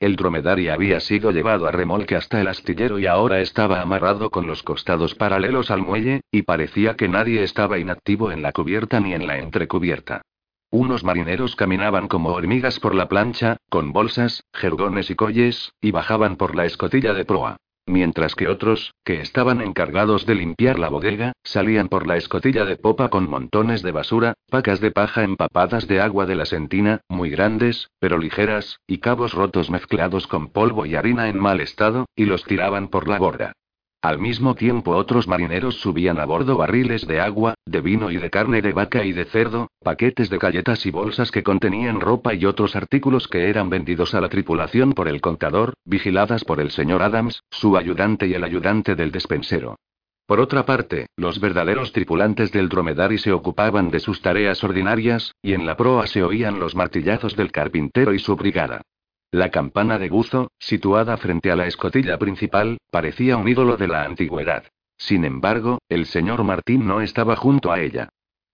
S1: El dromedario había sido llevado a remolque hasta el astillero y ahora estaba amarrado con los costados paralelos al muelle, y parecía que nadie estaba inactivo en la cubierta ni en la entrecubierta. Unos marineros caminaban como hormigas por la plancha, con bolsas, jergones y colles, y bajaban por la escotilla de proa. Mientras que otros, que estaban encargados de limpiar la bodega, salían por la escotilla de popa con montones de basura, pacas de paja empapadas de agua de la sentina, muy grandes, pero ligeras, y cabos rotos mezclados con polvo y harina en mal estado, y los tiraban por la borda. Al mismo tiempo otros marineros subían a bordo barriles de agua, de vino y de carne de vaca y de cerdo, paquetes de galletas y bolsas que contenían ropa y otros artículos que eran vendidos a la tripulación por el contador, vigiladas por el señor Adams, su ayudante y el ayudante del despensero. Por otra parte, los verdaderos tripulantes del dromedari se ocupaban de sus tareas ordinarias, y en la proa se oían los martillazos del carpintero y su brigada. La campana de buzo, situada frente a la escotilla principal, parecía un ídolo de la antigüedad. Sin embargo, el señor Martín no estaba junto a ella.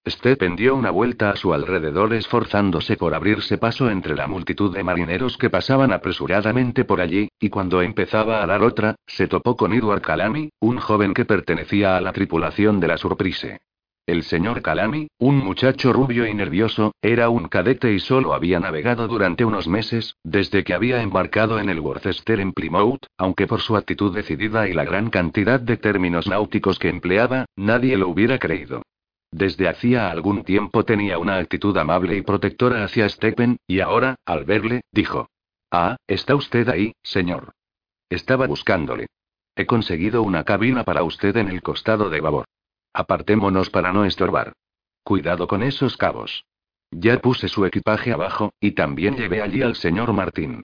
S1: Stephen dio una vuelta a su alrededor esforzándose por abrirse paso entre la multitud de marineros que pasaban apresuradamente por allí, y cuando empezaba a dar otra, se topó con Edward Calami, un joven que pertenecía a la tripulación de la Surprise. El señor Calami, un muchacho rubio y nervioso, era un cadete y solo había navegado durante unos meses, desde que había embarcado en el Worcester en Plymouth, aunque por su actitud decidida y la gran cantidad de términos náuticos que empleaba, nadie lo hubiera creído. Desde hacía algún tiempo tenía una actitud amable y protectora hacia Stephen, y ahora, al verle, dijo: Ah, ¿está usted ahí, señor? Estaba buscándole. He conseguido una cabina para usted en el costado de babor. Apartémonos para no estorbar. Cuidado con esos cabos. Ya puse su equipaje abajo, y también llevé allí al señor Martín.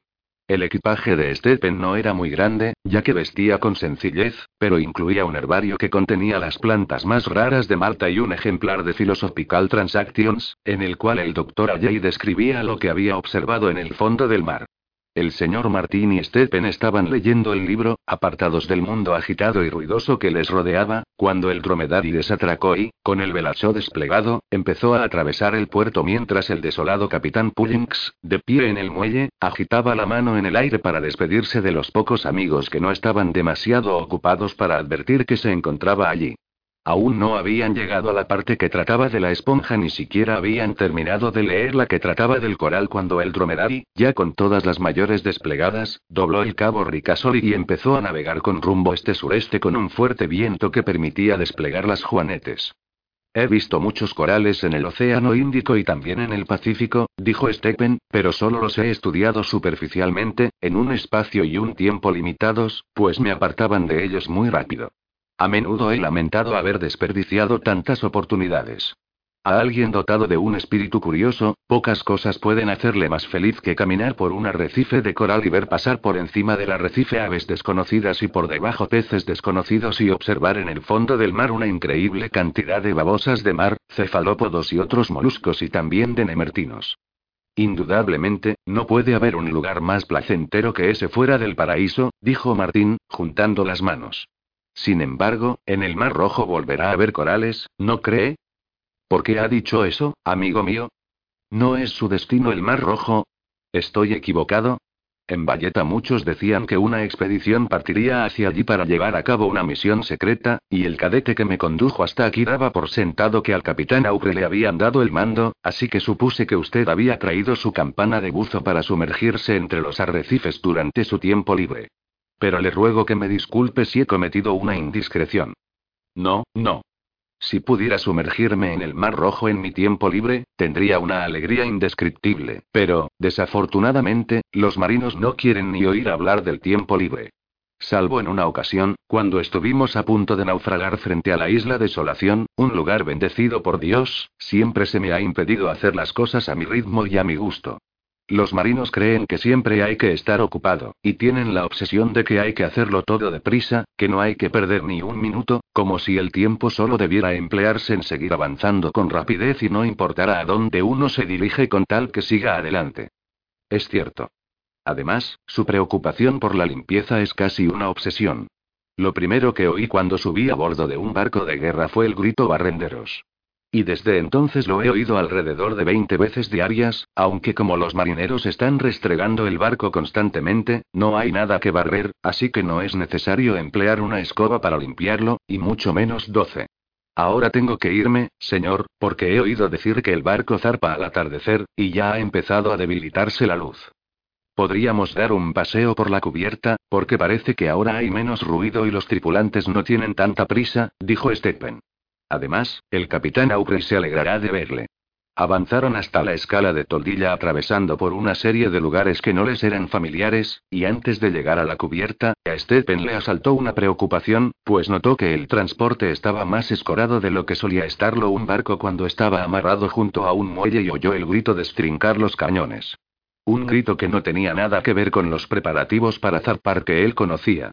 S1: El equipaje de Stephen no era muy grande, ya que vestía con sencillez, pero incluía un herbario que contenía las plantas más raras de Malta y un ejemplar de Philosophical Transactions, en el cual el doctor Alley describía lo que había observado en el fondo del mar. El señor Martín y Stephen estaban leyendo el libro, apartados del mundo agitado y ruidoso que les rodeaba, cuando el dromedario desatracó y, con el velacho desplegado, empezó a atravesar el puerto mientras el desolado capitán Pullings, de pie en el muelle, agitaba la mano en el aire para despedirse de los pocos amigos que no estaban demasiado ocupados para advertir que se encontraba allí. Aún no habían llegado a la parte que trataba de la esponja, ni siquiera habían terminado de leer la que trataba del coral cuando el dromedari, ya con todas las mayores desplegadas, dobló el cabo Ricasoli y empezó a navegar con rumbo este-sureste con un fuerte viento que permitía desplegar las juanetes. He visto muchos corales en el Océano Índico y también en el Pacífico, dijo Stephen, pero solo los he estudiado superficialmente, en un espacio y un tiempo limitados, pues me apartaban de ellos muy rápido. A menudo he lamentado haber desperdiciado tantas oportunidades. A alguien dotado de un espíritu curioso, pocas cosas pueden hacerle más feliz que caminar por un arrecife de coral y ver pasar por encima del arrecife aves desconocidas y por debajo peces desconocidos y observar en el fondo del mar una increíble cantidad de babosas de mar, cefalópodos y otros moluscos y también de nemertinos. Indudablemente, no puede haber un lugar más placentero que ese fuera del paraíso, dijo Martín, juntando las manos. Sin embargo, en el Mar Rojo volverá a haber corales, ¿no cree? ¿Por qué ha dicho eso, amigo mío? ¿No es su destino el Mar Rojo? ¿Estoy equivocado? En Valleta muchos decían que una expedición partiría hacia allí para llevar a cabo una misión secreta, y el cadete que me condujo hasta aquí daba por sentado que al capitán Aure le habían dado el mando, así que supuse que usted había traído su campana de buzo para sumergirse entre los arrecifes durante su tiempo libre. Pero le ruego que me disculpe si he cometido una indiscreción. No, no. Si pudiera sumergirme en el Mar Rojo en mi tiempo libre, tendría una alegría indescriptible, pero, desafortunadamente, los marinos no quieren ni oír hablar del tiempo libre. Salvo en una ocasión, cuando estuvimos a punto de naufragar frente a la isla Desolación, un lugar bendecido por Dios, siempre se me ha impedido hacer las cosas a mi ritmo y a mi gusto. Los marinos creen que siempre hay que estar ocupado, y tienen la obsesión de que hay que hacerlo todo deprisa, que no hay que perder ni un minuto, como si el tiempo solo debiera emplearse en seguir avanzando con rapidez y no importara a dónde uno se dirige con tal que siga adelante. Es cierto. Además, su preocupación por la limpieza es casi una obsesión. Lo primero que oí cuando subí a bordo de un barco de guerra fue el grito barrenderos. Y desde entonces lo he oído alrededor de 20 veces diarias, aunque como los marineros están restregando el barco constantemente, no hay nada que barrer, así que no es necesario emplear una escoba para limpiarlo, y mucho menos 12. Ahora tengo que irme, señor, porque he oído decir que el barco zarpa al atardecer, y ya ha empezado a debilitarse la luz. Podríamos dar un paseo por la cubierta, porque parece que ahora hay menos ruido y los tripulantes no tienen tanta prisa, dijo Stephen. Además, el capitán Aubrey se alegrará de verle. Avanzaron hasta la escala de toldilla atravesando por una serie de lugares que no les eran familiares, y antes de llegar a la cubierta, a Stephen le asaltó una preocupación, pues notó que el transporte estaba más escorado de lo que solía estarlo un barco cuando estaba amarrado junto a un muelle y oyó el grito de estrincar los cañones. Un grito que no tenía nada que ver con los preparativos para zarpar que él conocía.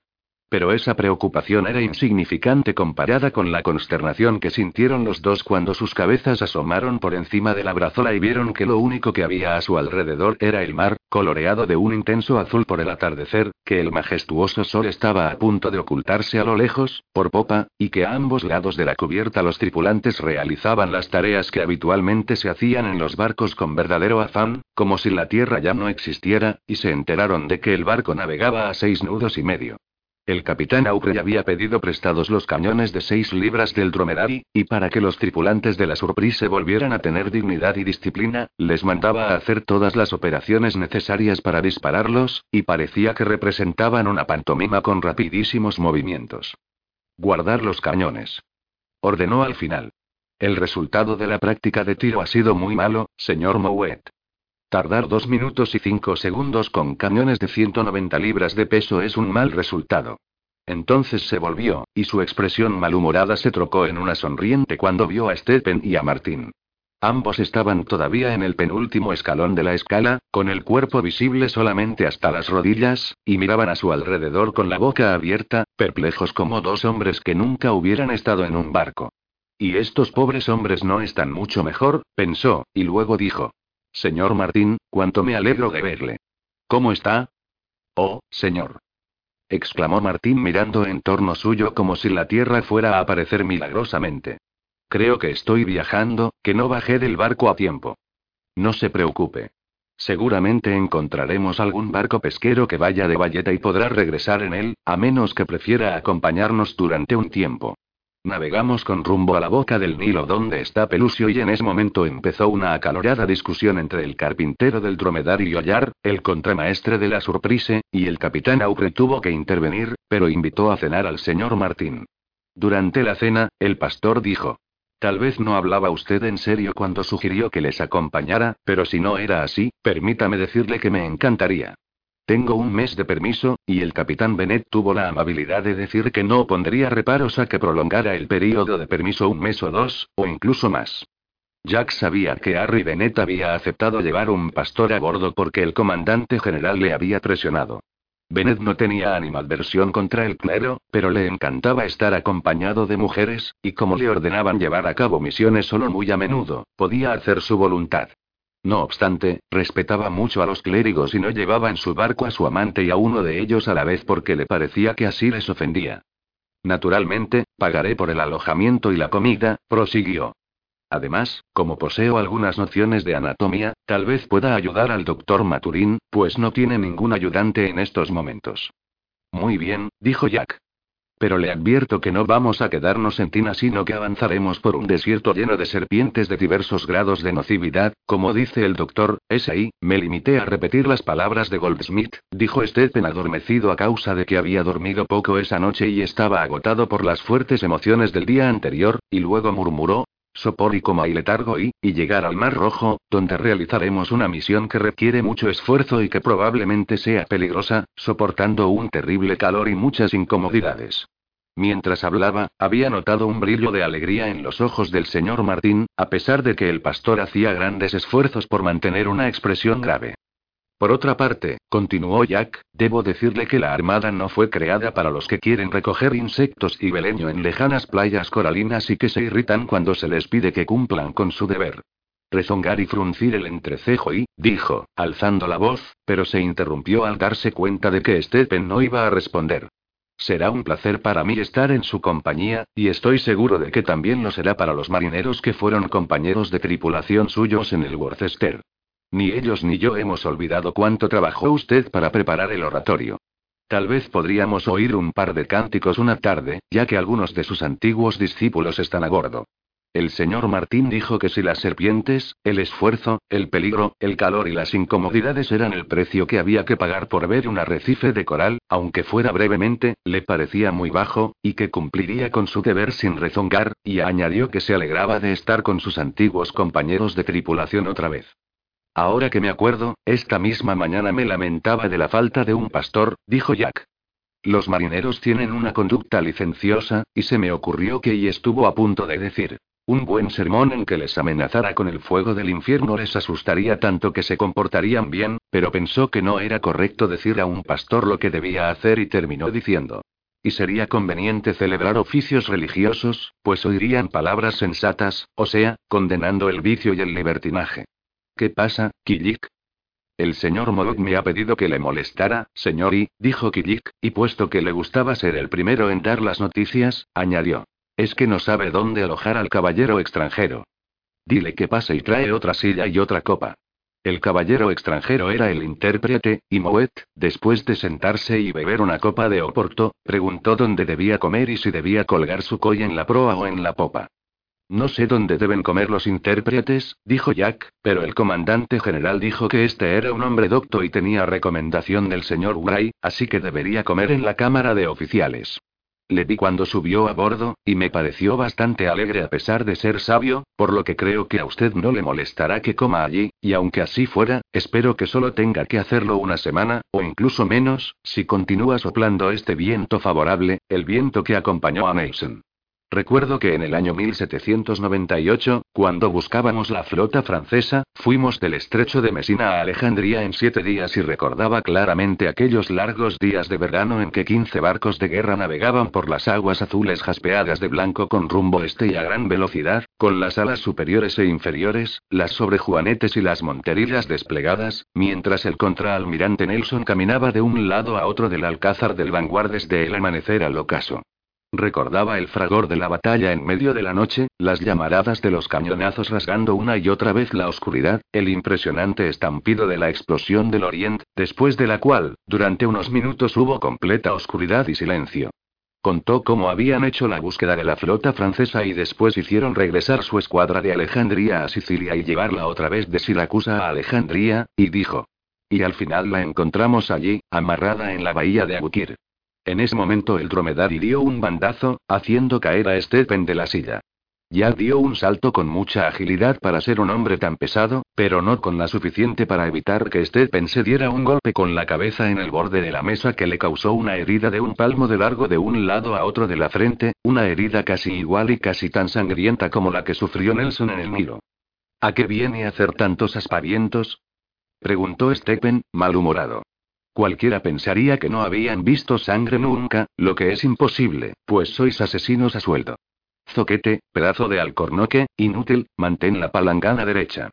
S1: Pero esa preocupación era insignificante comparada con la consternación que sintieron los dos cuando sus cabezas asomaron por encima de la brazola y vieron que lo único que había a su alrededor era el mar, coloreado de un intenso azul por el atardecer, que el majestuoso sol estaba a punto de ocultarse a lo lejos, por popa, y que a ambos lados de la cubierta los tripulantes realizaban las tareas que habitualmente se hacían en los barcos con verdadero afán, como si la tierra ya no existiera, y se enteraron de que el barco navegaba a seis nudos y medio. El capitán Aubrey había pedido prestados los cañones de seis libras del dromedari, y para que los tripulantes de la Surprise volvieran a tener dignidad y disciplina, les mandaba a hacer todas las operaciones necesarias para dispararlos, y parecía que representaban una pantomima con rapidísimos movimientos. Guardar los cañones. Ordenó al final. El resultado de la práctica de tiro ha sido muy malo, señor Mouet. Tardar dos minutos y cinco segundos con cañones de 190 libras de peso es un mal resultado. Entonces se volvió, y su expresión malhumorada se trocó en una sonriente cuando vio a Stephen y a Martín. Ambos estaban todavía en el penúltimo escalón de la escala, con el cuerpo visible solamente hasta las rodillas, y miraban a su alrededor con la boca abierta, perplejos como dos hombres que nunca hubieran estado en un barco. Y estos pobres hombres no están mucho mejor, pensó, y luego dijo. Señor Martín, cuánto me alegro de verle. ¿Cómo está? Oh, señor. exclamó Martín mirando en torno suyo como si la tierra fuera a aparecer milagrosamente. Creo que estoy viajando, que no bajé del barco a tiempo. No se preocupe. Seguramente encontraremos algún barco pesquero que vaya de valleta y podrá regresar en él, a menos que prefiera acompañarnos durante un tiempo. Navegamos con rumbo a la boca del Nilo donde está Pelusio y en ese momento empezó una acalorada discusión entre el carpintero del dromedario Yollar, el contramaestre de la Surprise, y el capitán Aubrey tuvo que intervenir, pero invitó a cenar al señor Martín. Durante la cena, el pastor dijo. Tal vez no hablaba usted en serio cuando sugirió que les acompañara, pero si no era así, permítame decirle que me encantaría. Tengo un mes de permiso, y el capitán Bennett tuvo la amabilidad de decir que no pondría reparos a que prolongara el período de permiso un mes o dos, o incluso más. Jack sabía que Harry Bennett había aceptado llevar un pastor a bordo porque el comandante general le había presionado. Bennett no tenía animadversión contra el clero, pero le encantaba estar acompañado de mujeres, y como le ordenaban llevar a cabo misiones solo muy a menudo, podía hacer su voluntad. No obstante, respetaba mucho a los clérigos y no llevaba en su barco a su amante y a uno de ellos a la vez porque le parecía que así les ofendía. Naturalmente, pagaré por el alojamiento y la comida, prosiguió. Además, como poseo algunas nociones de anatomía, tal vez pueda ayudar al doctor Maturín, pues no tiene ningún ayudante en estos momentos. Muy bien, dijo Jack. Pero le advierto que no vamos a quedarnos en Tina, sino que avanzaremos por un desierto lleno de serpientes de diversos grados de nocividad, como dice el doctor, es ahí, me limité a repetir las palabras de Goldsmith, dijo Stephen adormecido a causa de que había dormido poco esa noche y estaba agotado por las fuertes emociones del día anterior, y luego murmuró, sopor y coma y letargo y, y llegar al Mar Rojo, donde realizaremos una misión que requiere mucho esfuerzo y que probablemente sea peligrosa, soportando un terrible calor y muchas incomodidades. Mientras hablaba, había notado un brillo de alegría en los ojos del señor Martín, a pesar de que el pastor hacía grandes esfuerzos por mantener una expresión grave. Por otra parte, continuó Jack, debo decirle que la armada no fue creada para los que quieren recoger insectos y beleño en lejanas playas coralinas y que se irritan cuando se les pide que cumplan con su deber. Rezongar y fruncir el entrecejo y, dijo, alzando la voz, pero se interrumpió al darse cuenta de que Stephen no iba a responder. Será un placer para mí estar en su compañía, y estoy seguro de que también lo será para los marineros que fueron compañeros de tripulación suyos en el Worcester. Ni ellos ni yo hemos olvidado cuánto trabajó usted para preparar el oratorio. Tal vez podríamos oír un par de cánticos una tarde, ya que algunos de sus antiguos discípulos están a bordo. El señor Martín dijo que si las serpientes, el esfuerzo, el peligro, el calor y las incomodidades eran el precio que había que pagar por ver un arrecife de coral, aunque fuera brevemente, le parecía muy bajo, y que cumpliría con su deber sin rezongar, y añadió que se alegraba de estar con sus antiguos compañeros de tripulación otra vez. Ahora que me acuerdo, esta misma mañana me lamentaba de la falta de un pastor, dijo Jack. Los marineros tienen una conducta licenciosa, y se me ocurrió que y estuvo a punto de decir. Un buen sermón en que les amenazara con el fuego del infierno les asustaría tanto que se comportarían bien, pero pensó que no era correcto decir a un pastor lo que debía hacer y terminó diciendo. Y sería conveniente celebrar oficios religiosos, pues oirían palabras sensatas, o sea, condenando el vicio y el libertinaje. ¿Qué pasa, Kilik? El señor Molot me ha pedido que le molestara, señor y, dijo Kilik, y puesto que le gustaba ser el primero en dar las noticias, añadió. Es que no sabe dónde alojar al caballero extranjero. Dile que pase y trae otra silla y otra copa. El caballero extranjero era el intérprete, y Moet, después de sentarse y beber una copa de Oporto, preguntó dónde debía comer y si debía colgar su colla en la proa o en la popa. No sé dónde deben comer los intérpretes, dijo Jack, pero el comandante general dijo que este era un hombre docto y tenía recomendación del señor Wray, así que debería comer en la cámara de oficiales. Le vi cuando subió a bordo, y me pareció bastante alegre a pesar de ser sabio, por lo que creo que a usted no le molestará que coma allí, y aunque así fuera, espero que solo tenga que hacerlo una semana, o incluso menos, si continúa soplando este viento favorable, el viento que acompañó a Nelson. Recuerdo que en el año 1798, cuando buscábamos la flota francesa, fuimos del estrecho de Mesina a Alejandría en siete días y recordaba claramente aquellos largos días de verano en que 15 barcos de guerra navegaban por las aguas azules jaspeadas de blanco con rumbo este y a gran velocidad, con las alas superiores e inferiores, las sobrejuanetes y las monterillas desplegadas, mientras el contraalmirante Nelson caminaba de un lado a otro del alcázar del Vanguard desde el amanecer al ocaso. Recordaba el fragor de la batalla en medio de la noche, las llamaradas de los cañonazos rasgando una y otra vez la oscuridad, el impresionante estampido de la explosión del Oriente, después de la cual, durante unos minutos hubo completa oscuridad y silencio. Contó cómo habían hecho la búsqueda de la flota francesa y después hicieron regresar su escuadra de Alejandría a Sicilia y llevarla otra vez de Siracusa a Alejandría, y dijo. Y al final la encontramos allí, amarrada en la bahía de Abukir. En ese momento el dromedario dio un bandazo, haciendo caer a Stephen de la silla. Ya dio un salto con mucha agilidad para ser un hombre tan pesado, pero no con la suficiente para evitar que Stephen se diera un golpe con la cabeza en el borde de la mesa que le causó una herida de un palmo de largo de un lado a otro de la frente, una herida casi igual y casi tan sangrienta como la que sufrió Nelson en el Nilo. ¿A qué viene hacer tantos aspavientos? preguntó Stephen, malhumorado. Cualquiera pensaría que no habían visto sangre nunca, lo que es imposible, pues sois asesinos a sueldo. Zoquete, pedazo de alcornoque, inútil, mantén la palangana derecha.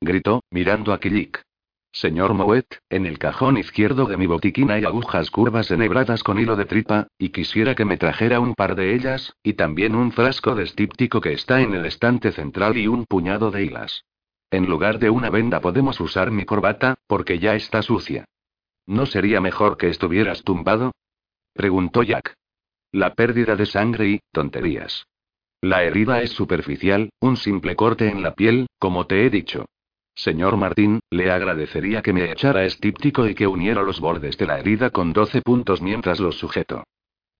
S1: Gritó, mirando a Kilik. Señor Moet, en el cajón izquierdo de mi botiquín hay agujas curvas enhebradas con hilo de tripa, y quisiera que me trajera un par de ellas, y también un frasco de estíptico que está en el estante central y un puñado de hilas. En lugar de una venda podemos usar mi corbata, porque ya está sucia. ¿No sería mejor que estuvieras tumbado? preguntó Jack. La pérdida de sangre y, tonterías. La herida es superficial, un simple corte en la piel, como te he dicho. Señor Martín, le agradecería que me echara estíptico y que uniera los bordes de la herida con 12 puntos mientras los sujeto.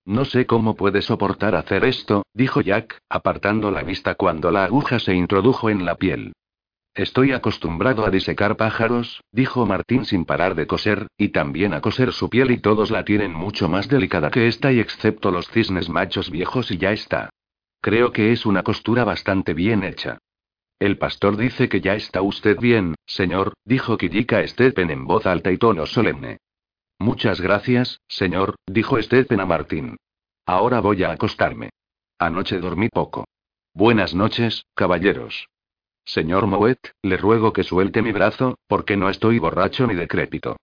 S1: No sé cómo puede soportar hacer esto, dijo Jack, apartando la vista cuando la aguja se introdujo en la piel. Estoy acostumbrado a disecar pájaros, dijo Martín sin parar de coser, y también a coser su piel y todos la tienen mucho más delicada que esta y excepto los cisnes machos viejos y ya está. Creo que es una costura bastante bien hecha. El pastor dice que ya está usted bien, señor, dijo Kirika Stephen en voz alta y tono solemne. Muchas gracias, señor, dijo Stephen a Martín. Ahora voy a acostarme. Anoche dormí poco. Buenas noches, caballeros. Señor Moet, le ruego que suelte mi brazo, porque no estoy borracho ni decrépito.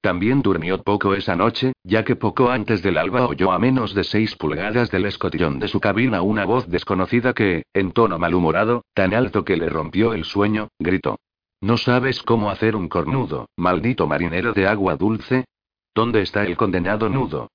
S1: También durmió poco esa noche, ya que poco antes del alba oyó a menos de seis pulgadas del escotillón de su cabina una voz desconocida que, en tono malhumorado, tan alto que le rompió el sueño, gritó. ¿No sabes cómo hacer un cornudo, maldito marinero de agua dulce? ¿Dónde está el condenado nudo?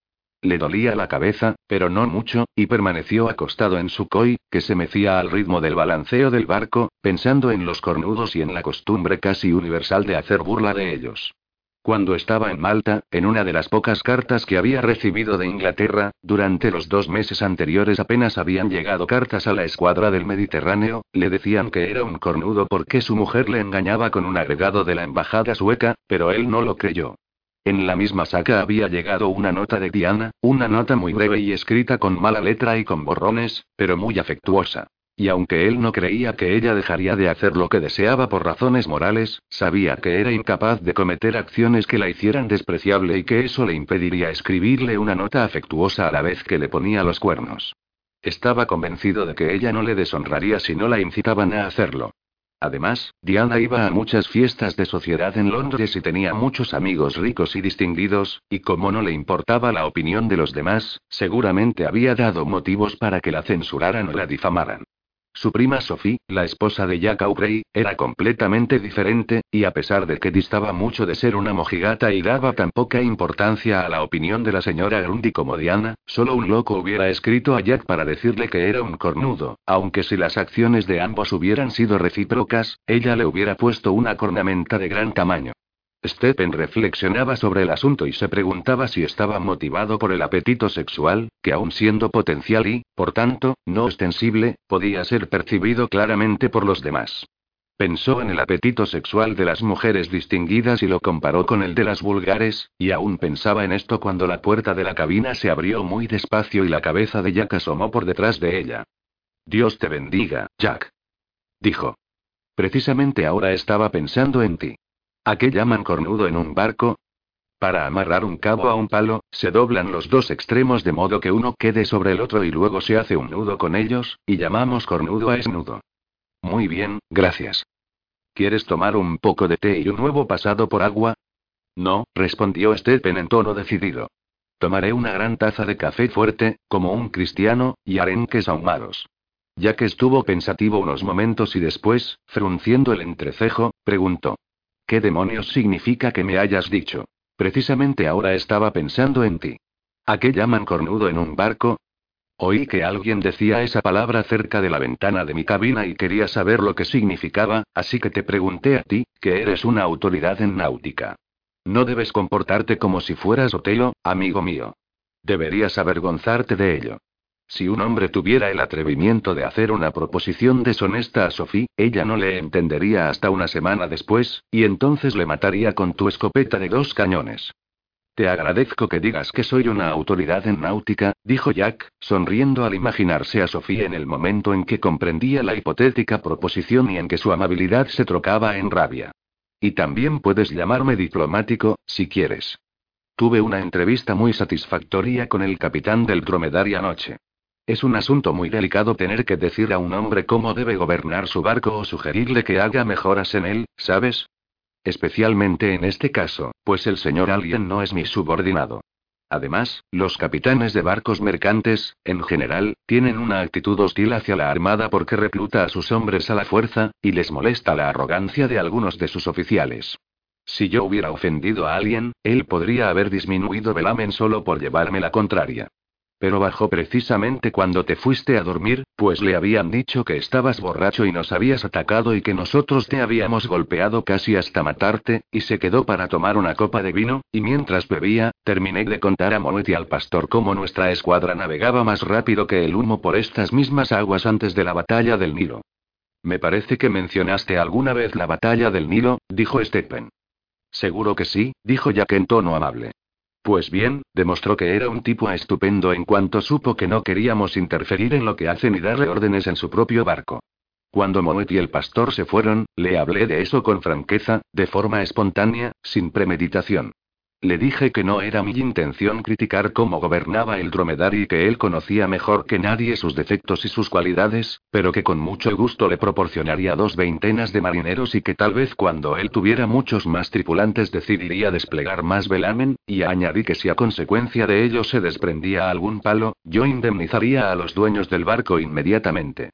S1: Le dolía la cabeza, pero no mucho, y permaneció acostado en su koi, que se mecía al ritmo del balanceo del barco, pensando en los cornudos y en la costumbre casi universal de hacer burla de ellos. Cuando estaba en Malta, en una de las pocas cartas que había recibido de Inglaterra, durante los dos meses anteriores apenas habían llegado cartas a la escuadra del Mediterráneo, le decían que era un cornudo porque su mujer le engañaba con un agregado de la embajada sueca, pero él no lo creyó. En la misma saca había llegado una nota de Diana, una nota muy breve y escrita con mala letra y con borrones, pero muy afectuosa. Y aunque él no creía que ella dejaría de hacer lo que deseaba por razones morales, sabía que era incapaz de cometer acciones que la hicieran despreciable y que eso le impediría escribirle una nota afectuosa a la vez que le ponía los cuernos. Estaba convencido de que ella no le deshonraría si no la incitaban a hacerlo. Además, Diana iba a muchas fiestas de sociedad en Londres y tenía muchos amigos ricos y distinguidos, y como no le importaba la opinión de los demás, seguramente había dado motivos para que la censuraran o la difamaran. Su prima Sophie, la esposa de Jack Aubrey, era completamente diferente, y a pesar de que distaba mucho de ser una mojigata y daba tan poca importancia a la opinión de la señora Grundy como Diana, solo un loco hubiera escrito a Jack para decirle que era un cornudo, aunque si las acciones de ambos hubieran sido recíprocas, ella le hubiera puesto una cornamenta de gran tamaño. Stephen reflexionaba sobre el asunto y se preguntaba si estaba motivado por el apetito sexual, que aun siendo potencial y, por tanto, no ostensible, podía ser percibido claramente por los demás. Pensó en el apetito sexual de las mujeres distinguidas y lo comparó con el de las vulgares, y aún pensaba en esto cuando la puerta de la cabina se abrió muy despacio y la cabeza de Jack asomó por detrás de ella. Dios te bendiga, Jack. Dijo. Precisamente ahora estaba pensando en ti. ¿A qué llaman cornudo en un barco? Para amarrar un cabo a un palo, se doblan los dos extremos de modo que uno quede sobre el otro y luego se hace un nudo con ellos, y llamamos cornudo a esnudo. Muy bien, gracias. ¿Quieres tomar un poco de té y un nuevo pasado por agua? No, respondió Stephen en tono decidido. Tomaré una gran taza de café fuerte, como un cristiano, y arenques ahumados. Ya que estuvo pensativo unos momentos y después, frunciendo el entrecejo, preguntó. ¿Qué demonios significa que me hayas dicho? Precisamente ahora estaba pensando en ti. ¿A qué llaman cornudo en un barco? Oí que alguien decía esa palabra cerca de la ventana de mi cabina y quería saber lo que significaba, así que te pregunté a ti, que eres una autoridad en náutica. No debes comportarte como si fueras Otelo, amigo mío. Deberías avergonzarte de ello. Si un hombre tuviera el atrevimiento de hacer una proposición deshonesta a Sophie, ella no le entendería hasta una semana después, y entonces le mataría con tu escopeta de dos cañones. Te agradezco que digas que soy una autoridad en náutica, dijo Jack, sonriendo al imaginarse a Sophie en el momento en que comprendía la hipotética proposición y en que su amabilidad se trocaba en rabia. Y también puedes llamarme diplomático, si quieres. Tuve una entrevista muy satisfactoria con el capitán del dromedario anoche. Es un asunto muy delicado tener que decir a un hombre cómo debe gobernar su barco o sugerirle que haga mejoras en él, ¿sabes? Especialmente en este caso, pues el señor Alien no es mi subordinado. Además, los capitanes de barcos mercantes, en general, tienen una actitud hostil hacia la Armada porque recluta a sus hombres a la fuerza, y les molesta la arrogancia de algunos de sus oficiales. Si yo hubiera ofendido a alguien, él podría haber disminuido velamen solo por llevarme la contraria. Pero bajó precisamente cuando te fuiste a dormir, pues le habían dicho que estabas borracho y nos habías atacado y que nosotros te habíamos golpeado casi hasta matarte, y se quedó para tomar una copa de vino, y mientras bebía, terminé de contar a Moet y al pastor cómo nuestra escuadra navegaba más rápido que el humo por estas mismas aguas antes de la batalla del Nilo. Me parece que mencionaste alguna vez la batalla del Nilo, dijo Stephen. Seguro que sí, dijo Jack en tono amable. Pues bien, demostró que era un tipo estupendo en cuanto supo que no queríamos interferir en lo que hace ni darle órdenes en su propio barco. Cuando Moet y el pastor se fueron, le hablé de eso con franqueza, de forma espontánea, sin premeditación. Le dije que no era mi intención criticar cómo gobernaba el dromedario y que él conocía mejor que nadie sus defectos y sus cualidades, pero que con mucho gusto le proporcionaría dos veintenas de marineros y que tal vez cuando él tuviera muchos más tripulantes decidiría desplegar más velamen, y añadí que si a consecuencia de ello se desprendía algún palo, yo indemnizaría a los dueños del barco inmediatamente.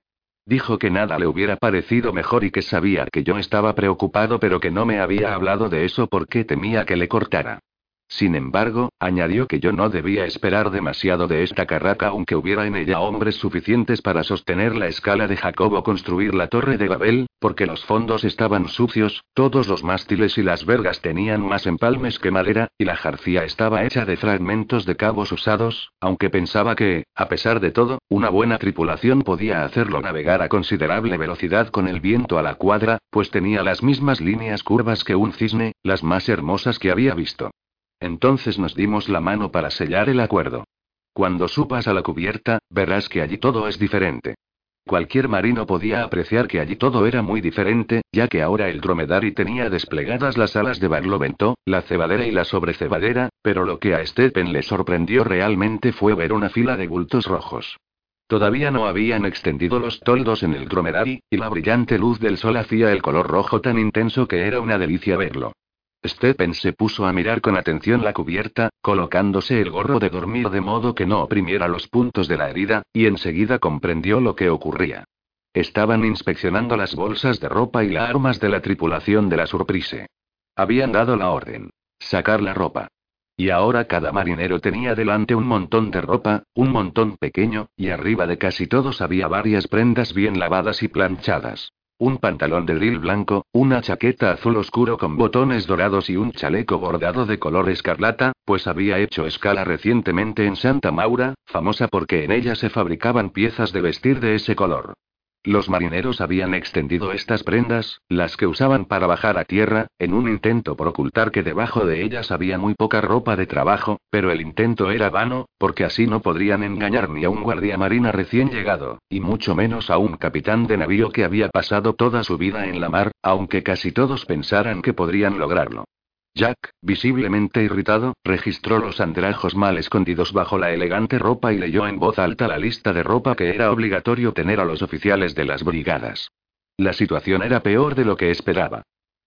S1: Dijo que nada le hubiera parecido mejor y que sabía que yo estaba preocupado pero que no me había hablado de eso porque temía que le cortara. Sin embargo, añadió que yo no debía esperar demasiado de esta carraca aunque hubiera en ella hombres suficientes para sostener la escala de Jacob o construir la torre de Babel, porque los fondos estaban sucios, todos los mástiles y las vergas tenían más empalmes que madera, y la jarcía estaba hecha de fragmentos de cabos usados, aunque pensaba que, a pesar de todo, una buena tripulación podía hacerlo navegar a considerable velocidad con el viento a la cuadra, pues tenía las mismas líneas curvas que un cisne, las más hermosas que había visto. Entonces nos dimos la mano para sellar el acuerdo. Cuando subas a la cubierta, verás que allí todo es diferente. Cualquier marino podía apreciar que allí todo era muy diferente, ya que ahora el dromedari tenía desplegadas las alas de barlovento, la cebadera y la sobrecebadera, pero lo que a Steppen le sorprendió realmente fue ver una fila de bultos rojos. Todavía no habían extendido los toldos en el dromedari, y la brillante luz del sol hacía el color rojo tan intenso que era una delicia verlo. Stephen se puso a mirar con atención la cubierta, colocándose el gorro de dormir de modo que no oprimiera los puntos de la herida, y enseguida comprendió lo que ocurría. Estaban inspeccionando las bolsas de ropa y las armas de la tripulación de la Surprise. Habían dado la orden. Sacar la ropa. Y ahora cada marinero tenía delante un montón de ropa, un montón pequeño, y arriba de casi todos había varias prendas bien lavadas y planchadas. Un pantalón de drill blanco, una chaqueta azul oscuro con botones dorados y un chaleco bordado de color escarlata, pues había hecho escala recientemente en Santa Maura, famosa porque en ella se fabricaban piezas de vestir de ese color. Los marineros habían extendido estas prendas, las que usaban para bajar a tierra, en un intento por ocultar que debajo de ellas había muy poca ropa de trabajo, pero el intento era vano, porque así no podrían engañar ni a un guardia marina recién llegado, y mucho menos a un capitán de navío que había pasado toda su vida en la mar, aunque casi todos pensaran que podrían lograrlo. Jack, visiblemente irritado, registró los andrajos mal escondidos bajo la elegante ropa y leyó en voz alta la lista de ropa que era obligatorio tener a los oficiales de las brigadas. La situación era peor de lo que esperaba.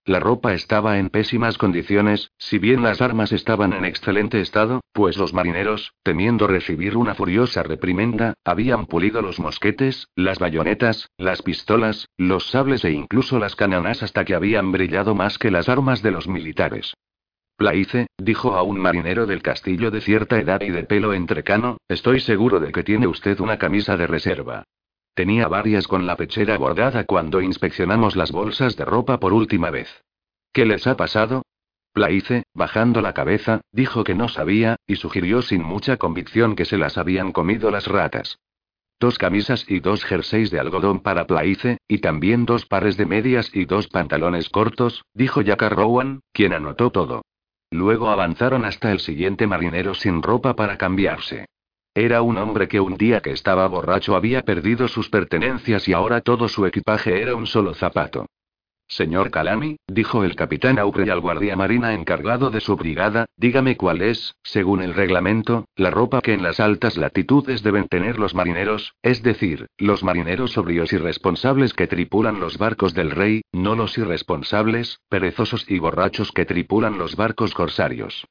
S1: La ropa estaba en pésimas condiciones, si bien las armas estaban en excelente estado, pues los marineros, temiendo recibir una furiosa reprimenda, habían pulido los mosquetes, las bayonetas, las pistolas, los sables e incluso las cananas hasta que habían brillado más que las armas de los militares. Plaice, dijo a un marinero del castillo de cierta edad y de pelo entrecano, estoy seguro de que tiene usted una camisa de reserva. Tenía varias con la pechera bordada cuando inspeccionamos las bolsas de ropa por última vez. ¿Qué les ha pasado? Plaice, bajando la cabeza, dijo que no sabía, y sugirió sin mucha convicción que se las habían comido las ratas. Dos camisas y dos jerseys de algodón para Plaice, y también dos pares de medias y dos pantalones cortos, dijo Jack Rowan, quien anotó todo. Luego avanzaron hasta el siguiente marinero sin ropa para cambiarse. Era un hombre que un día que estaba borracho había perdido sus pertenencias y ahora todo su equipaje era un solo zapato. Señor Calami, dijo el capitán Aubrey al guardia marina encargado de su brigada, dígame cuál es, según el reglamento, la ropa que en las altas latitudes deben tener los marineros, es decir, los marineros sobrios y responsables que tripulan los barcos del rey, no los irresponsables, perezosos y borrachos que tripulan los barcos corsarios.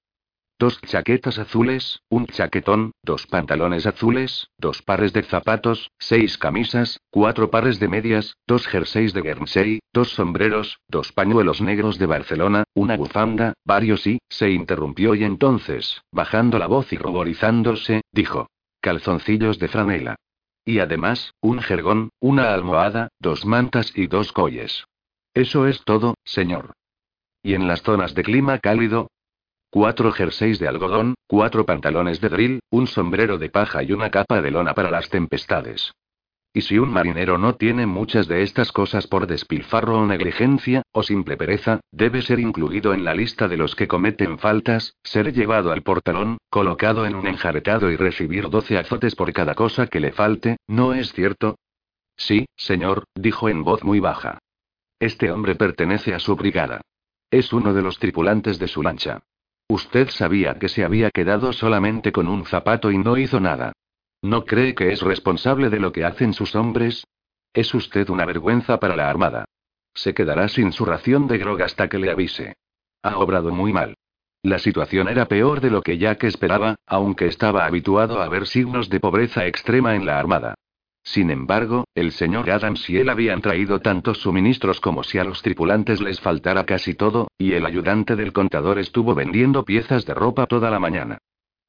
S1: Dos chaquetas azules, un chaquetón, dos pantalones azules, dos pares de zapatos, seis camisas, cuatro pares de medias, dos jerseys de Guernsey, dos sombreros, dos pañuelos negros de Barcelona, una bufanda, varios y, se interrumpió y entonces, bajando la voz y ruborizándose, dijo. Calzoncillos de franela. Y además, un jergón, una almohada, dos mantas y dos colles. Eso es todo, señor. Y en las zonas de clima cálido, Cuatro jerseys de algodón, cuatro pantalones de drill, un sombrero de paja y una capa de lona para las tempestades. Y si un marinero no tiene muchas de estas cosas por despilfarro o negligencia, o simple pereza, debe ser incluido en la lista de los que cometen faltas, ser llevado al portalón, colocado en un enjaretado y recibir doce azotes por cada cosa que le falte, ¿no es cierto? Sí, señor, dijo en voz muy baja. Este hombre pertenece a su brigada. Es uno de los tripulantes de su lancha. Usted sabía que se había quedado solamente con un zapato y no hizo nada. ¿No cree que es responsable de lo que hacen sus hombres? Es usted una vergüenza para la Armada. Se quedará sin su ración de grog hasta que le avise. Ha obrado muy mal. La situación era peor de lo que Jack esperaba, aunque estaba habituado a ver signos de pobreza extrema en la Armada. Sin embargo, el señor Adams y él habían traído tantos suministros como si a los tripulantes les faltara casi todo, y el ayudante del contador estuvo vendiendo piezas de ropa toda la mañana.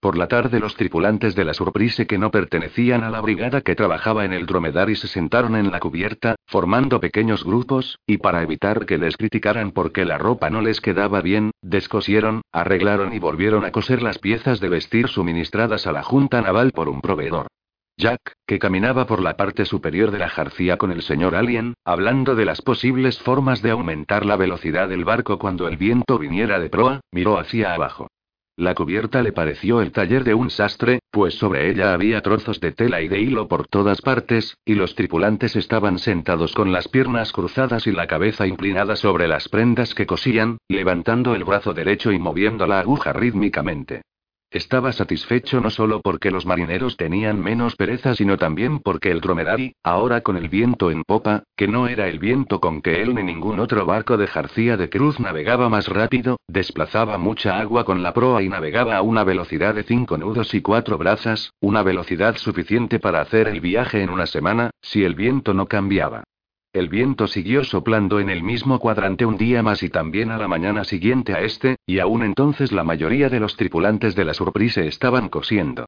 S1: Por la tarde los tripulantes de la Surprise que no pertenecían a la brigada que trabajaba en el dromedar se sentaron en la cubierta, formando pequeños grupos, y para evitar que les criticaran porque la ropa no les quedaba bien, descosieron, arreglaron y volvieron a coser las piezas de vestir suministradas a la Junta Naval por un proveedor. Jack, que caminaba por la parte superior de la jarcía con el señor Alien, hablando de las posibles formas de aumentar la velocidad del barco cuando el viento viniera de proa, miró hacia abajo. La cubierta le pareció el taller de un sastre, pues sobre ella había trozos de tela y de hilo por todas partes, y los tripulantes estaban sentados con las piernas cruzadas y la cabeza inclinada sobre las prendas que cosían, levantando el brazo derecho y moviendo la aguja rítmicamente. Estaba satisfecho no solo porque los marineros tenían menos pereza, sino también porque el dromedari, ahora con el viento en popa, que no era el viento con que él ni ningún otro barco de jarcía de cruz navegaba más rápido, desplazaba mucha agua con la proa y navegaba a una velocidad de cinco nudos y cuatro brazas, una velocidad suficiente para hacer el viaje en una semana, si el viento no cambiaba. El viento siguió soplando en el mismo cuadrante un día más y también a la mañana siguiente a este, y aún entonces la mayoría de los tripulantes de la Surprise estaban cosiendo.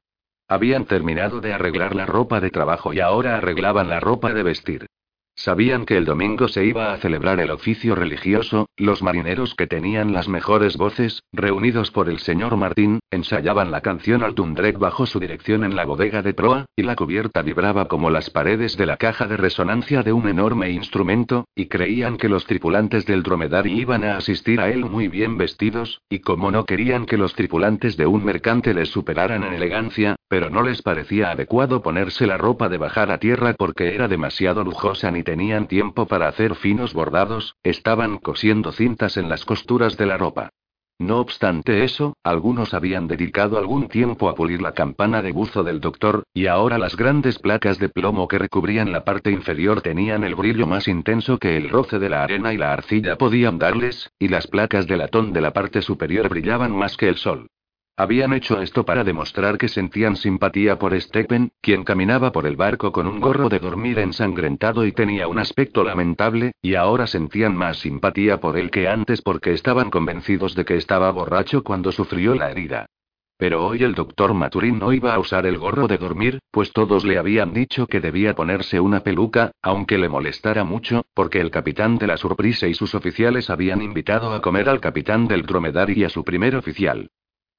S1: Habían terminado de arreglar la ropa de trabajo y ahora arreglaban la ropa de vestir. Sabían que el domingo se iba a celebrar el oficio religioso, los marineros que tenían las mejores voces, reunidos por el señor Martín, ensayaban la canción al tundrek bajo su dirección en la bodega de proa, y la cubierta vibraba como las paredes de la caja de resonancia de un enorme instrumento, y creían que los tripulantes del dromedari iban a asistir a él muy bien vestidos, y como no querían que los tripulantes de un mercante les superaran en elegancia, pero no les parecía adecuado ponerse la ropa de bajar a tierra porque era demasiado lujosa ni tenían tiempo para hacer finos bordados, estaban cosiendo cintas en las costuras de la ropa. No obstante eso, algunos habían dedicado algún tiempo a pulir la campana de buzo del doctor, y ahora las grandes placas de plomo que recubrían la parte inferior tenían el brillo más intenso que el roce de la arena y la arcilla podían darles, y las placas de latón de la parte superior brillaban más que el sol. Habían hecho esto para demostrar que sentían simpatía por Stephen, quien caminaba por el barco con un gorro de dormir ensangrentado y tenía un aspecto lamentable, y ahora sentían más simpatía por él que antes porque estaban convencidos de que estaba borracho cuando sufrió la herida. Pero hoy el doctor Maturín no iba a usar el gorro de dormir, pues todos le habían dicho que debía ponerse una peluca, aunque le molestara mucho, porque el capitán de la Surprise y sus oficiales habían invitado a comer al capitán del dromedario y a su primer oficial.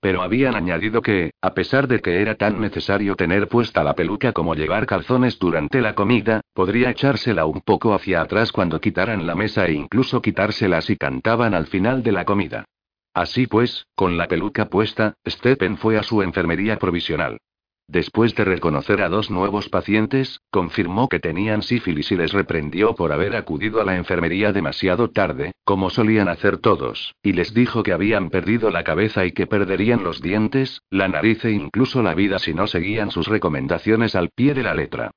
S1: Pero habían añadido que, a pesar de que era tan necesario tener puesta la peluca como llevar calzones durante la comida, podría echársela un poco hacia atrás cuando quitaran la mesa e incluso quitársela si cantaban al final de la comida. Así pues, con la peluca puesta, Stephen fue a su enfermería provisional. Después de reconocer a dos nuevos pacientes, confirmó que tenían sífilis y les reprendió por haber acudido a la enfermería demasiado tarde, como solían hacer todos, y les dijo que habían perdido la cabeza y que perderían los dientes, la nariz e incluso la vida si no seguían sus recomendaciones al pie de la letra.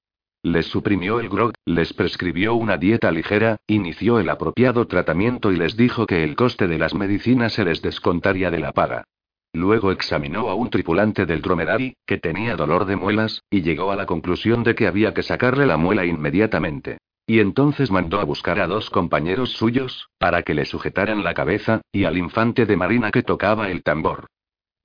S1: Les suprimió el grog, les prescribió una dieta ligera, inició el apropiado tratamiento y les dijo que el coste de las medicinas se les descontaría de la paga. Luego examinó a un tripulante del dromedari, que tenía dolor de muelas, y llegó a la conclusión de que había que sacarle la muela inmediatamente. Y entonces mandó a buscar a dos compañeros suyos, para que le sujetaran la cabeza, y al infante de marina que tocaba el tambor.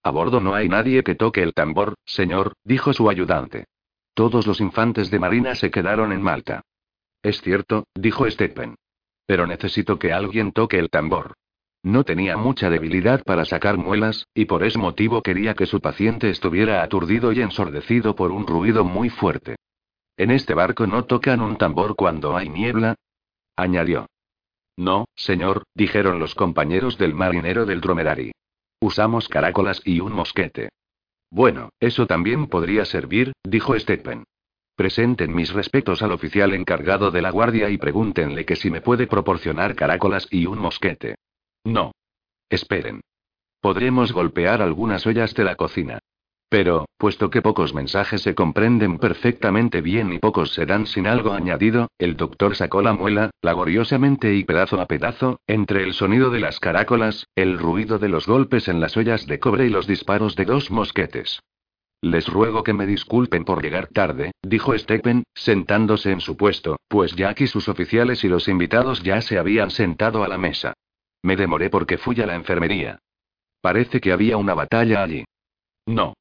S1: A bordo no hay nadie que toque el tambor, señor, dijo su ayudante. Todos los infantes de marina se quedaron en Malta. Es cierto, dijo Stephen. Pero necesito que alguien toque el tambor. No tenía mucha debilidad para sacar muelas, y por ese motivo quería que su paciente estuviera aturdido y ensordecido por un ruido muy fuerte. En este barco no tocan un tambor cuando hay niebla, añadió. No, señor, dijeron los compañeros del marinero del dromedari. Usamos caracolas y un mosquete. Bueno, eso también podría servir, dijo Stephen. Presenten mis respetos al oficial encargado de la guardia y pregúntenle que si me puede proporcionar caracolas y un mosquete. No. Esperen. Podremos golpear algunas ollas de la cocina. Pero, puesto que pocos mensajes se comprenden perfectamente bien y pocos se dan sin algo añadido, el doctor sacó la muela, laboriosamente y pedazo a pedazo, entre el sonido de las caracolas, el ruido de los golpes en las ollas de cobre y los disparos de dos mosquetes. Les ruego que me disculpen por llegar tarde, dijo Stephen, sentándose en su puesto, pues Jack y sus oficiales y los invitados ya se habían sentado a la mesa. Me demoré porque fui a la enfermería. Parece que había una batalla allí. No.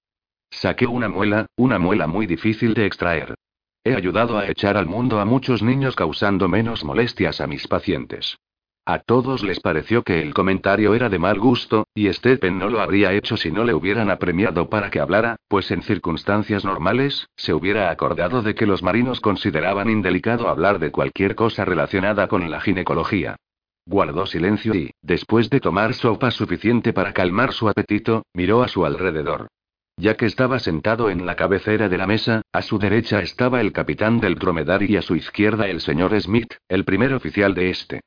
S1: Saqué una muela, una muela muy difícil de extraer. He ayudado a echar al mundo a muchos niños causando menos molestias a mis pacientes. A todos les pareció que el comentario era de mal gusto, y Stephen no lo habría hecho si no le hubieran apremiado para que hablara, pues en circunstancias normales, se hubiera acordado de que los marinos consideraban indelicado hablar de cualquier cosa relacionada con la ginecología. Guardó silencio y, después de tomar sopa suficiente para calmar su apetito, miró a su alrededor. Ya que estaba sentado en la cabecera de la mesa, a su derecha estaba el capitán del dromedario y a su izquierda el señor Smith, el primer oficial de este.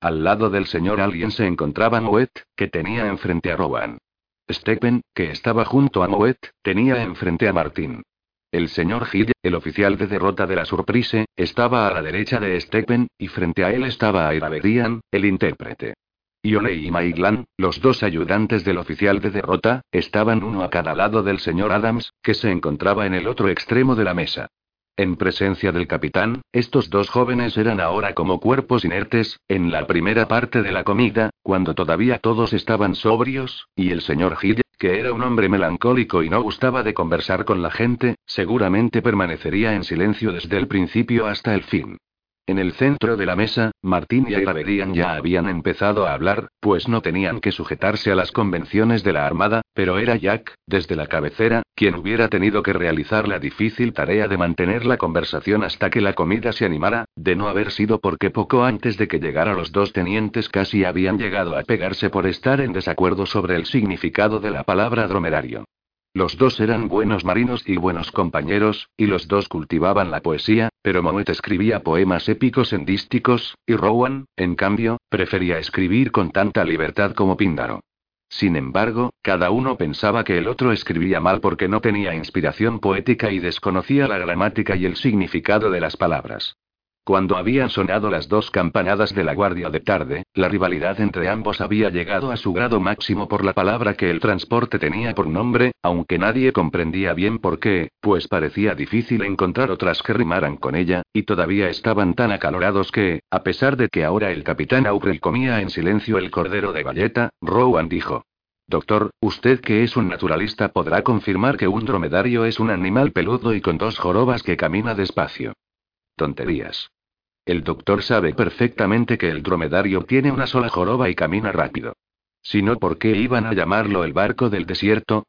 S1: Al lado del señor Alien se encontraba Moet, que tenía enfrente a Rowan. Stephen, que estaba junto a Moet, tenía enfrente a Martín. El señor Hill, el oficial de derrota de la Surprise, estaba a la derecha de Stephen, y frente a él estaba Airaberian, el intérprete. Ione y Maiglan, los dos ayudantes del oficial de derrota, estaban uno a cada lado del señor Adams, que se encontraba en el otro extremo de la mesa. En presencia del capitán, estos dos jóvenes eran ahora como cuerpos inertes, en la primera parte de la comida, cuando todavía todos estaban sobrios, y el señor Hill, que era un hombre melancólico y no gustaba de conversar con la gente, seguramente permanecería en silencio desde el principio hasta el fin. En el centro de la mesa, Martín y Aira ya habían empezado a hablar, pues no tenían que sujetarse a las convenciones de la Armada, pero era Jack, desde la cabecera, quien hubiera tenido que realizar la difícil tarea de mantener la conversación hasta que la comida se animara, de no haber sido porque poco antes de que llegara los dos tenientes casi habían llegado a pegarse por estar en desacuerdo sobre el significado de la palabra dromerario. Los dos eran buenos marinos y buenos compañeros, y los dos cultivaban la poesía, pero Moet escribía poemas épicos en dísticos, y Rowan, en cambio, prefería escribir con tanta libertad como Píndaro. Sin embargo, cada uno pensaba que el otro escribía mal porque no tenía inspiración poética y desconocía la gramática y el significado de las palabras. Cuando habían sonado las dos campanadas de la guardia de tarde, la rivalidad entre ambos había llegado a su grado máximo por la palabra que el transporte tenía por nombre, aunque nadie comprendía bien por qué, pues parecía difícil encontrar otras que rimaran con ella, y todavía estaban tan acalorados que, a pesar de que ahora el capitán Aubrey comía en silencio el cordero de galleta, Rowan dijo. Doctor, usted que es un naturalista podrá confirmar que un dromedario es un animal peludo y con dos jorobas que camina despacio. Tonterías. El doctor sabe perfectamente que el dromedario tiene una sola joroba y camina rápido. Si no, ¿por qué iban a llamarlo el barco del desierto?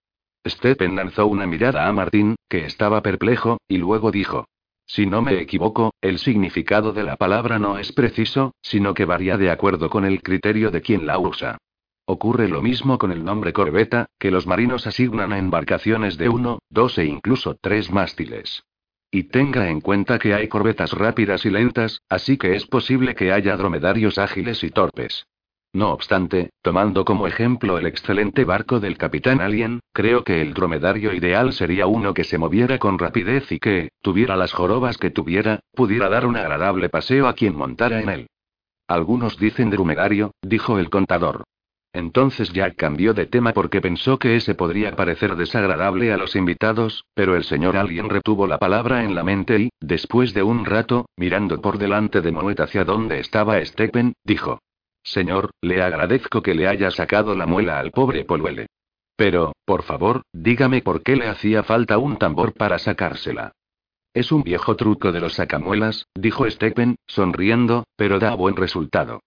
S1: Stephen lanzó una mirada a Martín, que estaba perplejo, y luego dijo. Si no me equivoco, el significado de la palabra no es preciso, sino que varía de acuerdo con el criterio de quien la usa. Ocurre lo mismo con el nombre corbeta, que los marinos asignan a embarcaciones de uno, dos e incluso tres mástiles. Y tenga en cuenta que hay corbetas rápidas y lentas, así que es posible que haya dromedarios ágiles y torpes. No obstante, tomando como ejemplo el excelente barco del capitán Alien, creo que el dromedario ideal sería uno que se moviera con rapidez y que, tuviera las jorobas que tuviera, pudiera dar un agradable paseo a quien montara en él. Algunos dicen dromedario, dijo el contador. Entonces Jack cambió de tema porque pensó que ese podría parecer desagradable a los invitados, pero el señor Alien retuvo la palabra en la mente y, después de un rato, mirando por delante de Moet hacia donde estaba Stephen, dijo: Señor, le agradezco que le haya sacado la muela al pobre Poluele. Pero, por favor, dígame por qué le hacía falta un tambor para sacársela. Es un viejo truco de los sacamuelas, dijo Stephen, sonriendo, pero da buen resultado.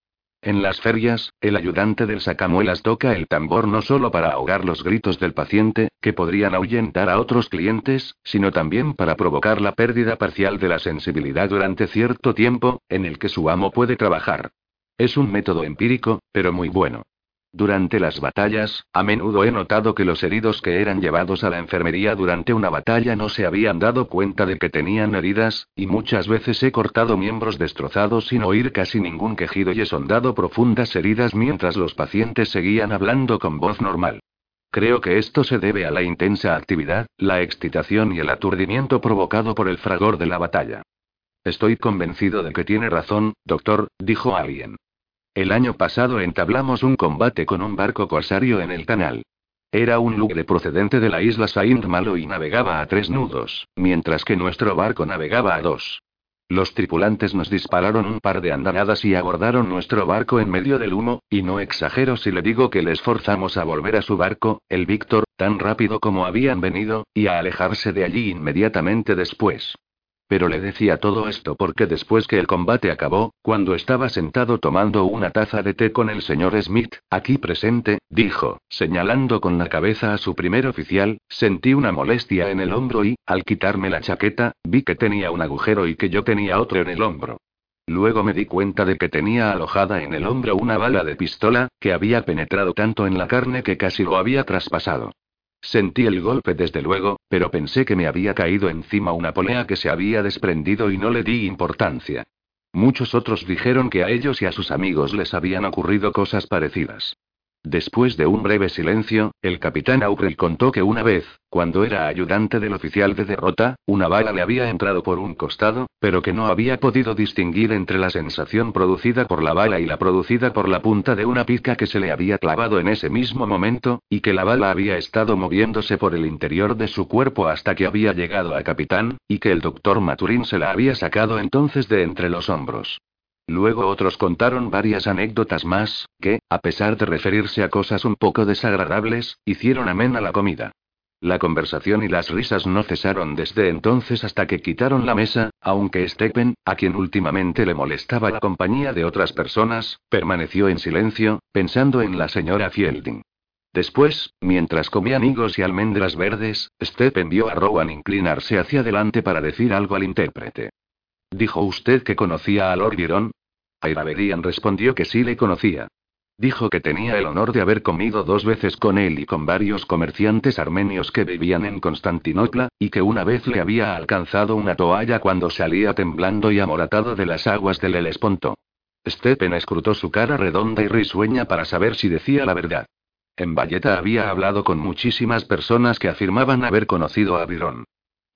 S1: En las ferias, el ayudante del sacamuelas toca el tambor no solo para ahogar los gritos del paciente, que podrían ahuyentar a otros clientes, sino también para provocar la pérdida parcial de la sensibilidad durante cierto tiempo, en el que su amo puede trabajar. Es un método empírico, pero muy bueno. Durante las batallas, a menudo he notado que los heridos que eran llevados a la enfermería durante una batalla no se habían dado cuenta de que tenían heridas, y muchas veces he cortado miembros destrozados sin oír casi ningún quejido y he sondado profundas heridas mientras los pacientes seguían hablando con voz normal. Creo que esto se debe a la intensa actividad, la excitación y el aturdimiento provocado por el fragor de la batalla. Estoy convencido de que tiene razón, doctor, dijo alguien. El año pasado entablamos un combate con un barco corsario en el canal. Era un lugre procedente de la isla Saint Malo y navegaba a tres nudos, mientras que nuestro barco navegaba a dos. Los tripulantes nos dispararon un par de andanadas y abordaron nuestro barco en medio del humo, y no exagero si le digo que les forzamos a volver a su barco, el Víctor, tan rápido como habían venido, y a alejarse de allí inmediatamente después. Pero le decía todo esto porque después que el combate acabó, cuando estaba sentado tomando una taza de té con el señor Smith, aquí presente, dijo, señalando con la cabeza a su primer oficial, sentí una molestia en el hombro y, al quitarme la chaqueta, vi que tenía un agujero y que yo tenía otro en el hombro. Luego me di cuenta de que tenía alojada en el hombro una bala de pistola, que había penetrado tanto en la carne que casi lo había traspasado. Sentí el golpe desde luego, pero pensé que me había caído encima una polea que se había desprendido y no le di importancia. Muchos otros dijeron que a ellos y a sus amigos les habían ocurrido cosas parecidas. Después de un breve silencio, el capitán Aubrey contó que una vez, cuando era ayudante del oficial de derrota, una bala le había entrado por un costado, pero que no había podido distinguir entre la sensación producida por la bala y la producida por la punta de una pica que se le había clavado en ese mismo momento, y que la bala había estado moviéndose por el interior de su cuerpo hasta que había llegado a capitán, y que el doctor Maturín se la había sacado entonces de entre los hombros. Luego otros contaron varias anécdotas más, que, a pesar de referirse a cosas un poco desagradables, hicieron amena la comida. La conversación y las risas no cesaron desde entonces hasta que quitaron la mesa, aunque Stephen, a quien últimamente le molestaba la compañía de otras personas, permaneció en silencio, pensando en la señora Fielding. Después, mientras comían higos y almendras verdes, Stephen vio a Rowan inclinarse hacia adelante para decir algo al intérprete. ¿Dijo usted que conocía a Lord Byron? Airaberian respondió que sí le conocía. Dijo que tenía el honor de haber comido dos veces con él y con varios comerciantes armenios que vivían en Constantinopla, y que una vez le había alcanzado una toalla cuando salía temblando y amoratado de las aguas del Helesponto. Stephen escrutó su cara redonda y risueña para saber si decía la verdad. En Valleta había hablado con muchísimas personas que afirmaban haber conocido a Byron.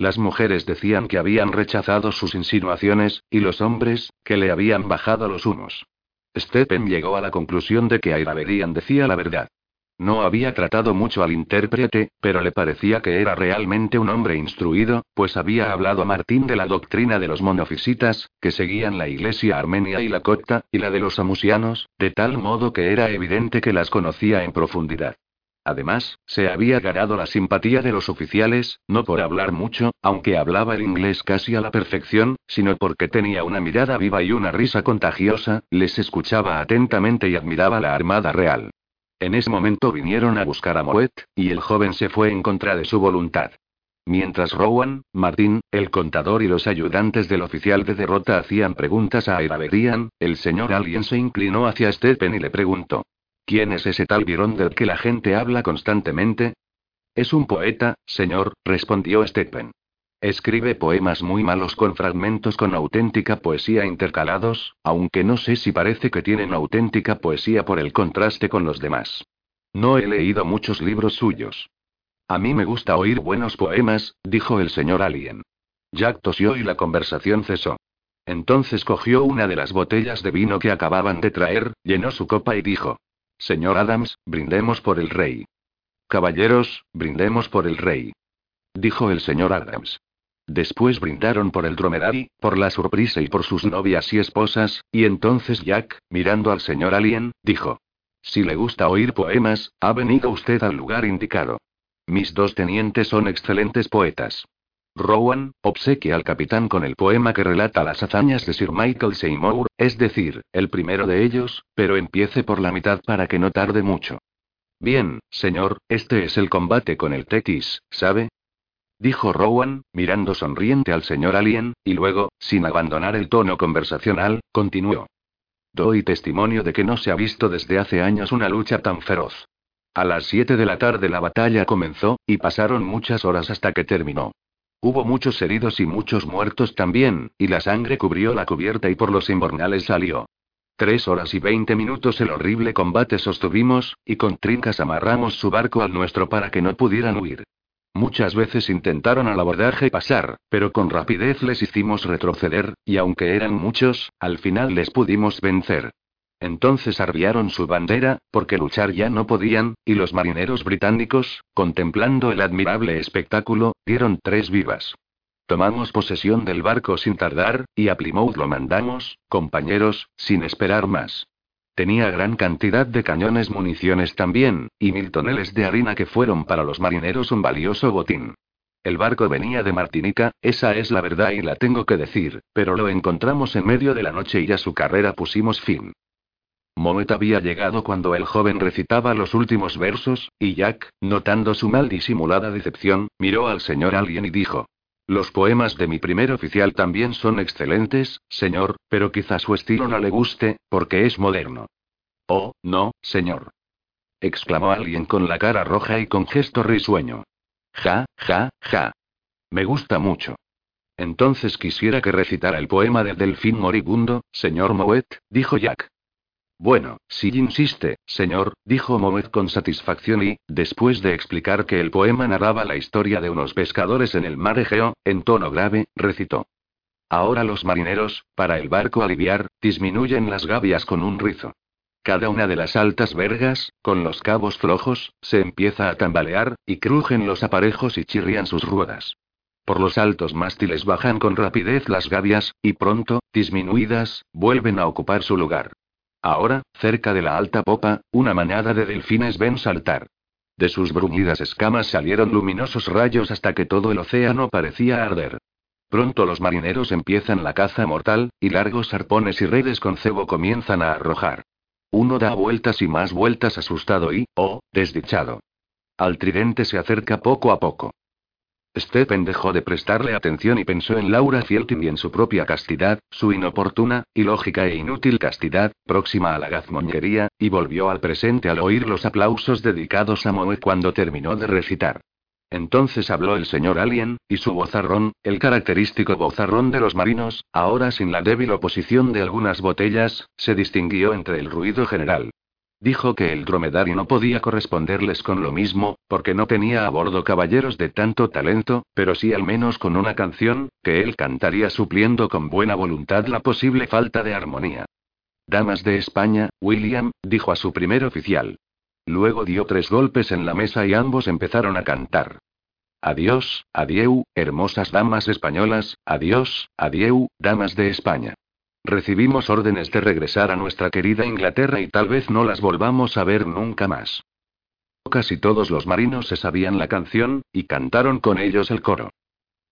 S1: Las mujeres decían que habían rechazado sus insinuaciones, y los hombres, que le habían bajado los humos. Stephen llegó a la conclusión de que Airaberian decía la verdad. No había tratado mucho al intérprete, pero le parecía que era realmente un hombre instruido, pues había hablado a Martín de la doctrina de los monofisitas, que seguían la iglesia armenia y la copta, y la de los amusianos, de tal modo que era evidente que las conocía en profundidad. Además, se había ganado la simpatía de los oficiales, no por hablar mucho, aunque hablaba el inglés casi a la perfección, sino porque tenía una mirada viva y una risa contagiosa, les escuchaba atentamente y admiraba la Armada Real. En ese momento vinieron a buscar a Moet, y el joven se fue en contra de su voluntad. Mientras Rowan, Martín, el contador y los ayudantes del oficial de derrota hacían preguntas a Airaberian, el señor Alien se inclinó hacia Stephen y le preguntó. ¿Quién es ese tal Byron del que la gente habla constantemente? Es un poeta, señor, respondió Stephen. Escribe poemas muy malos con fragmentos con auténtica poesía intercalados, aunque no sé si parece que tienen auténtica poesía por el contraste con los demás. No he leído muchos libros suyos. A mí me gusta oír buenos poemas, dijo el señor Alien. Jack tosió y la conversación cesó. Entonces cogió una de las botellas de vino que acababan de traer, llenó su copa y dijo, Señor Adams, brindemos por el rey. Caballeros, brindemos por el rey. Dijo el señor Adams. Después brindaron por el dromedari, por la sorpresa y por sus novias y esposas, y entonces Jack, mirando al señor Alien, dijo. Si le gusta oír poemas, ha venido usted al lugar indicado. Mis dos tenientes son excelentes poetas. Rowan, obsequia al capitán con el poema que relata las hazañas de Sir Michael Seymour, es decir, el primero de ellos, pero empiece por la mitad para que no tarde mucho. Bien, señor, este es el combate con el Tetis, ¿sabe? Dijo Rowan, mirando sonriente al señor Alien, y luego, sin abandonar el tono conversacional, continuó. Doy testimonio de que no se ha visto desde hace años una lucha tan feroz. A las siete de la tarde la batalla comenzó, y pasaron muchas horas hasta que terminó. Hubo muchos heridos y muchos muertos también, y la sangre cubrió la cubierta y por los invernales salió. Tres horas y veinte minutos el horrible combate sostuvimos, y con trincas amarramos su barco al nuestro para que no pudieran huir. Muchas veces intentaron al abordaje pasar, pero con rapidez les hicimos retroceder, y aunque eran muchos, al final les pudimos vencer. Entonces arriaron su bandera, porque luchar ya no podían, y los marineros británicos, contemplando el admirable espectáculo, dieron tres vivas. Tomamos posesión del barco sin tardar, y a Plymouth lo mandamos, compañeros, sin esperar más. Tenía gran cantidad de cañones municiones también, y mil toneles de harina que fueron para los marineros un valioso botín. El barco venía de Martinica, esa es la verdad y la tengo que decir, pero lo encontramos en medio de la noche y a su carrera pusimos fin. Moet había llegado cuando el joven recitaba los últimos versos, y Jack, notando su mal disimulada decepción, miró al señor Alien y dijo: Los poemas de mi primer oficial también son excelentes, señor, pero quizá su estilo no le guste, porque es moderno. Oh, no, señor. exclamó alguien con la cara roja y con gesto risueño. Ja, ja, ja. Me gusta mucho. Entonces quisiera que recitara el poema del delfín moribundo, señor Moet, dijo Jack. Bueno, si insiste, señor, dijo Moet con satisfacción y, después de explicar que el poema narraba la historia de unos pescadores en el mar Egeo, en tono grave, recitó. Ahora los marineros, para el barco aliviar, disminuyen las gavias con un rizo. Cada una de las altas vergas, con los cabos flojos, se empieza a tambalear, y crujen los aparejos y chirrían sus ruedas. Por los altos mástiles bajan con rapidez las gavias, y pronto, disminuidas, vuelven a ocupar su lugar. Ahora, cerca de la alta popa, una manada de delfines ven saltar. De sus bruñidas escamas salieron luminosos rayos hasta que todo el océano parecía arder. Pronto los marineros empiezan la caza mortal, y largos arpones y redes con cebo comienzan a arrojar. Uno da vueltas y más vueltas asustado y, oh, desdichado. Al tridente se acerca poco a poco. Stephen dejó de prestarle atención y pensó en Laura Fieltin y en su propia castidad, su inoportuna, ilógica e inútil castidad, próxima a la gazmoñería, y volvió al presente al oír los aplausos dedicados a Moe cuando terminó de recitar. Entonces habló el señor Alien, y su vozarrón, el característico vozarrón de los marinos, ahora sin la débil oposición de algunas botellas, se distinguió entre el ruido general. Dijo que el dromedario no podía corresponderles con lo mismo, porque no tenía a bordo caballeros de tanto talento, pero sí al menos con una canción, que él cantaría supliendo con buena voluntad la posible falta de armonía. Damas de España, William, dijo a su primer oficial. Luego dio tres golpes en la mesa y ambos empezaron a cantar. Adiós, adieu, hermosas damas españolas, adiós, adieu, damas de España. Recibimos órdenes de regresar a nuestra querida Inglaterra y tal vez no las volvamos a ver nunca más. Casi todos los marinos se sabían la canción, y cantaron con ellos el coro.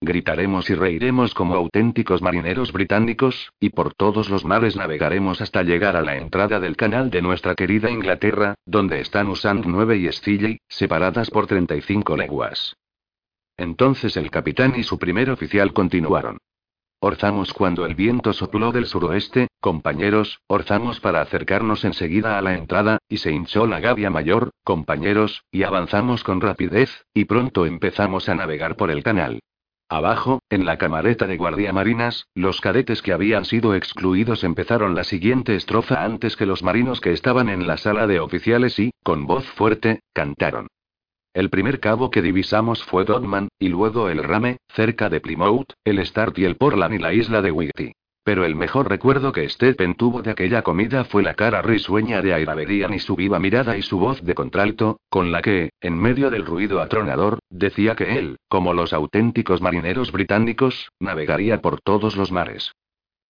S1: Gritaremos y reiremos como auténticos marineros británicos, y por todos los mares navegaremos hasta llegar a la entrada del canal de nuestra querida Inglaterra, donde están Usand 9 y Scilly, separadas por 35 leguas. Entonces el capitán y su primer oficial continuaron. Orzamos cuando el viento sopló del suroeste, compañeros, orzamos para acercarnos enseguida a la entrada, y se hinchó la gavia mayor, compañeros, y avanzamos con rapidez, y pronto empezamos a navegar por el canal. Abajo, en la camareta de guardia marinas, los cadetes que habían sido excluidos empezaron la siguiente estrofa antes que los marinos que estaban en la sala de oficiales y, con voz fuerte, cantaron. El primer cabo que divisamos fue Dodman, y luego el Rame, cerca de Plymouth, el Start y el Portland y la isla de Whitty. Pero el mejor recuerdo que Stephen tuvo de aquella comida fue la cara risueña de Airabedian y su viva mirada y su voz de contralto, con la que, en medio del ruido atronador, decía que él, como los auténticos marineros británicos, navegaría por todos los mares.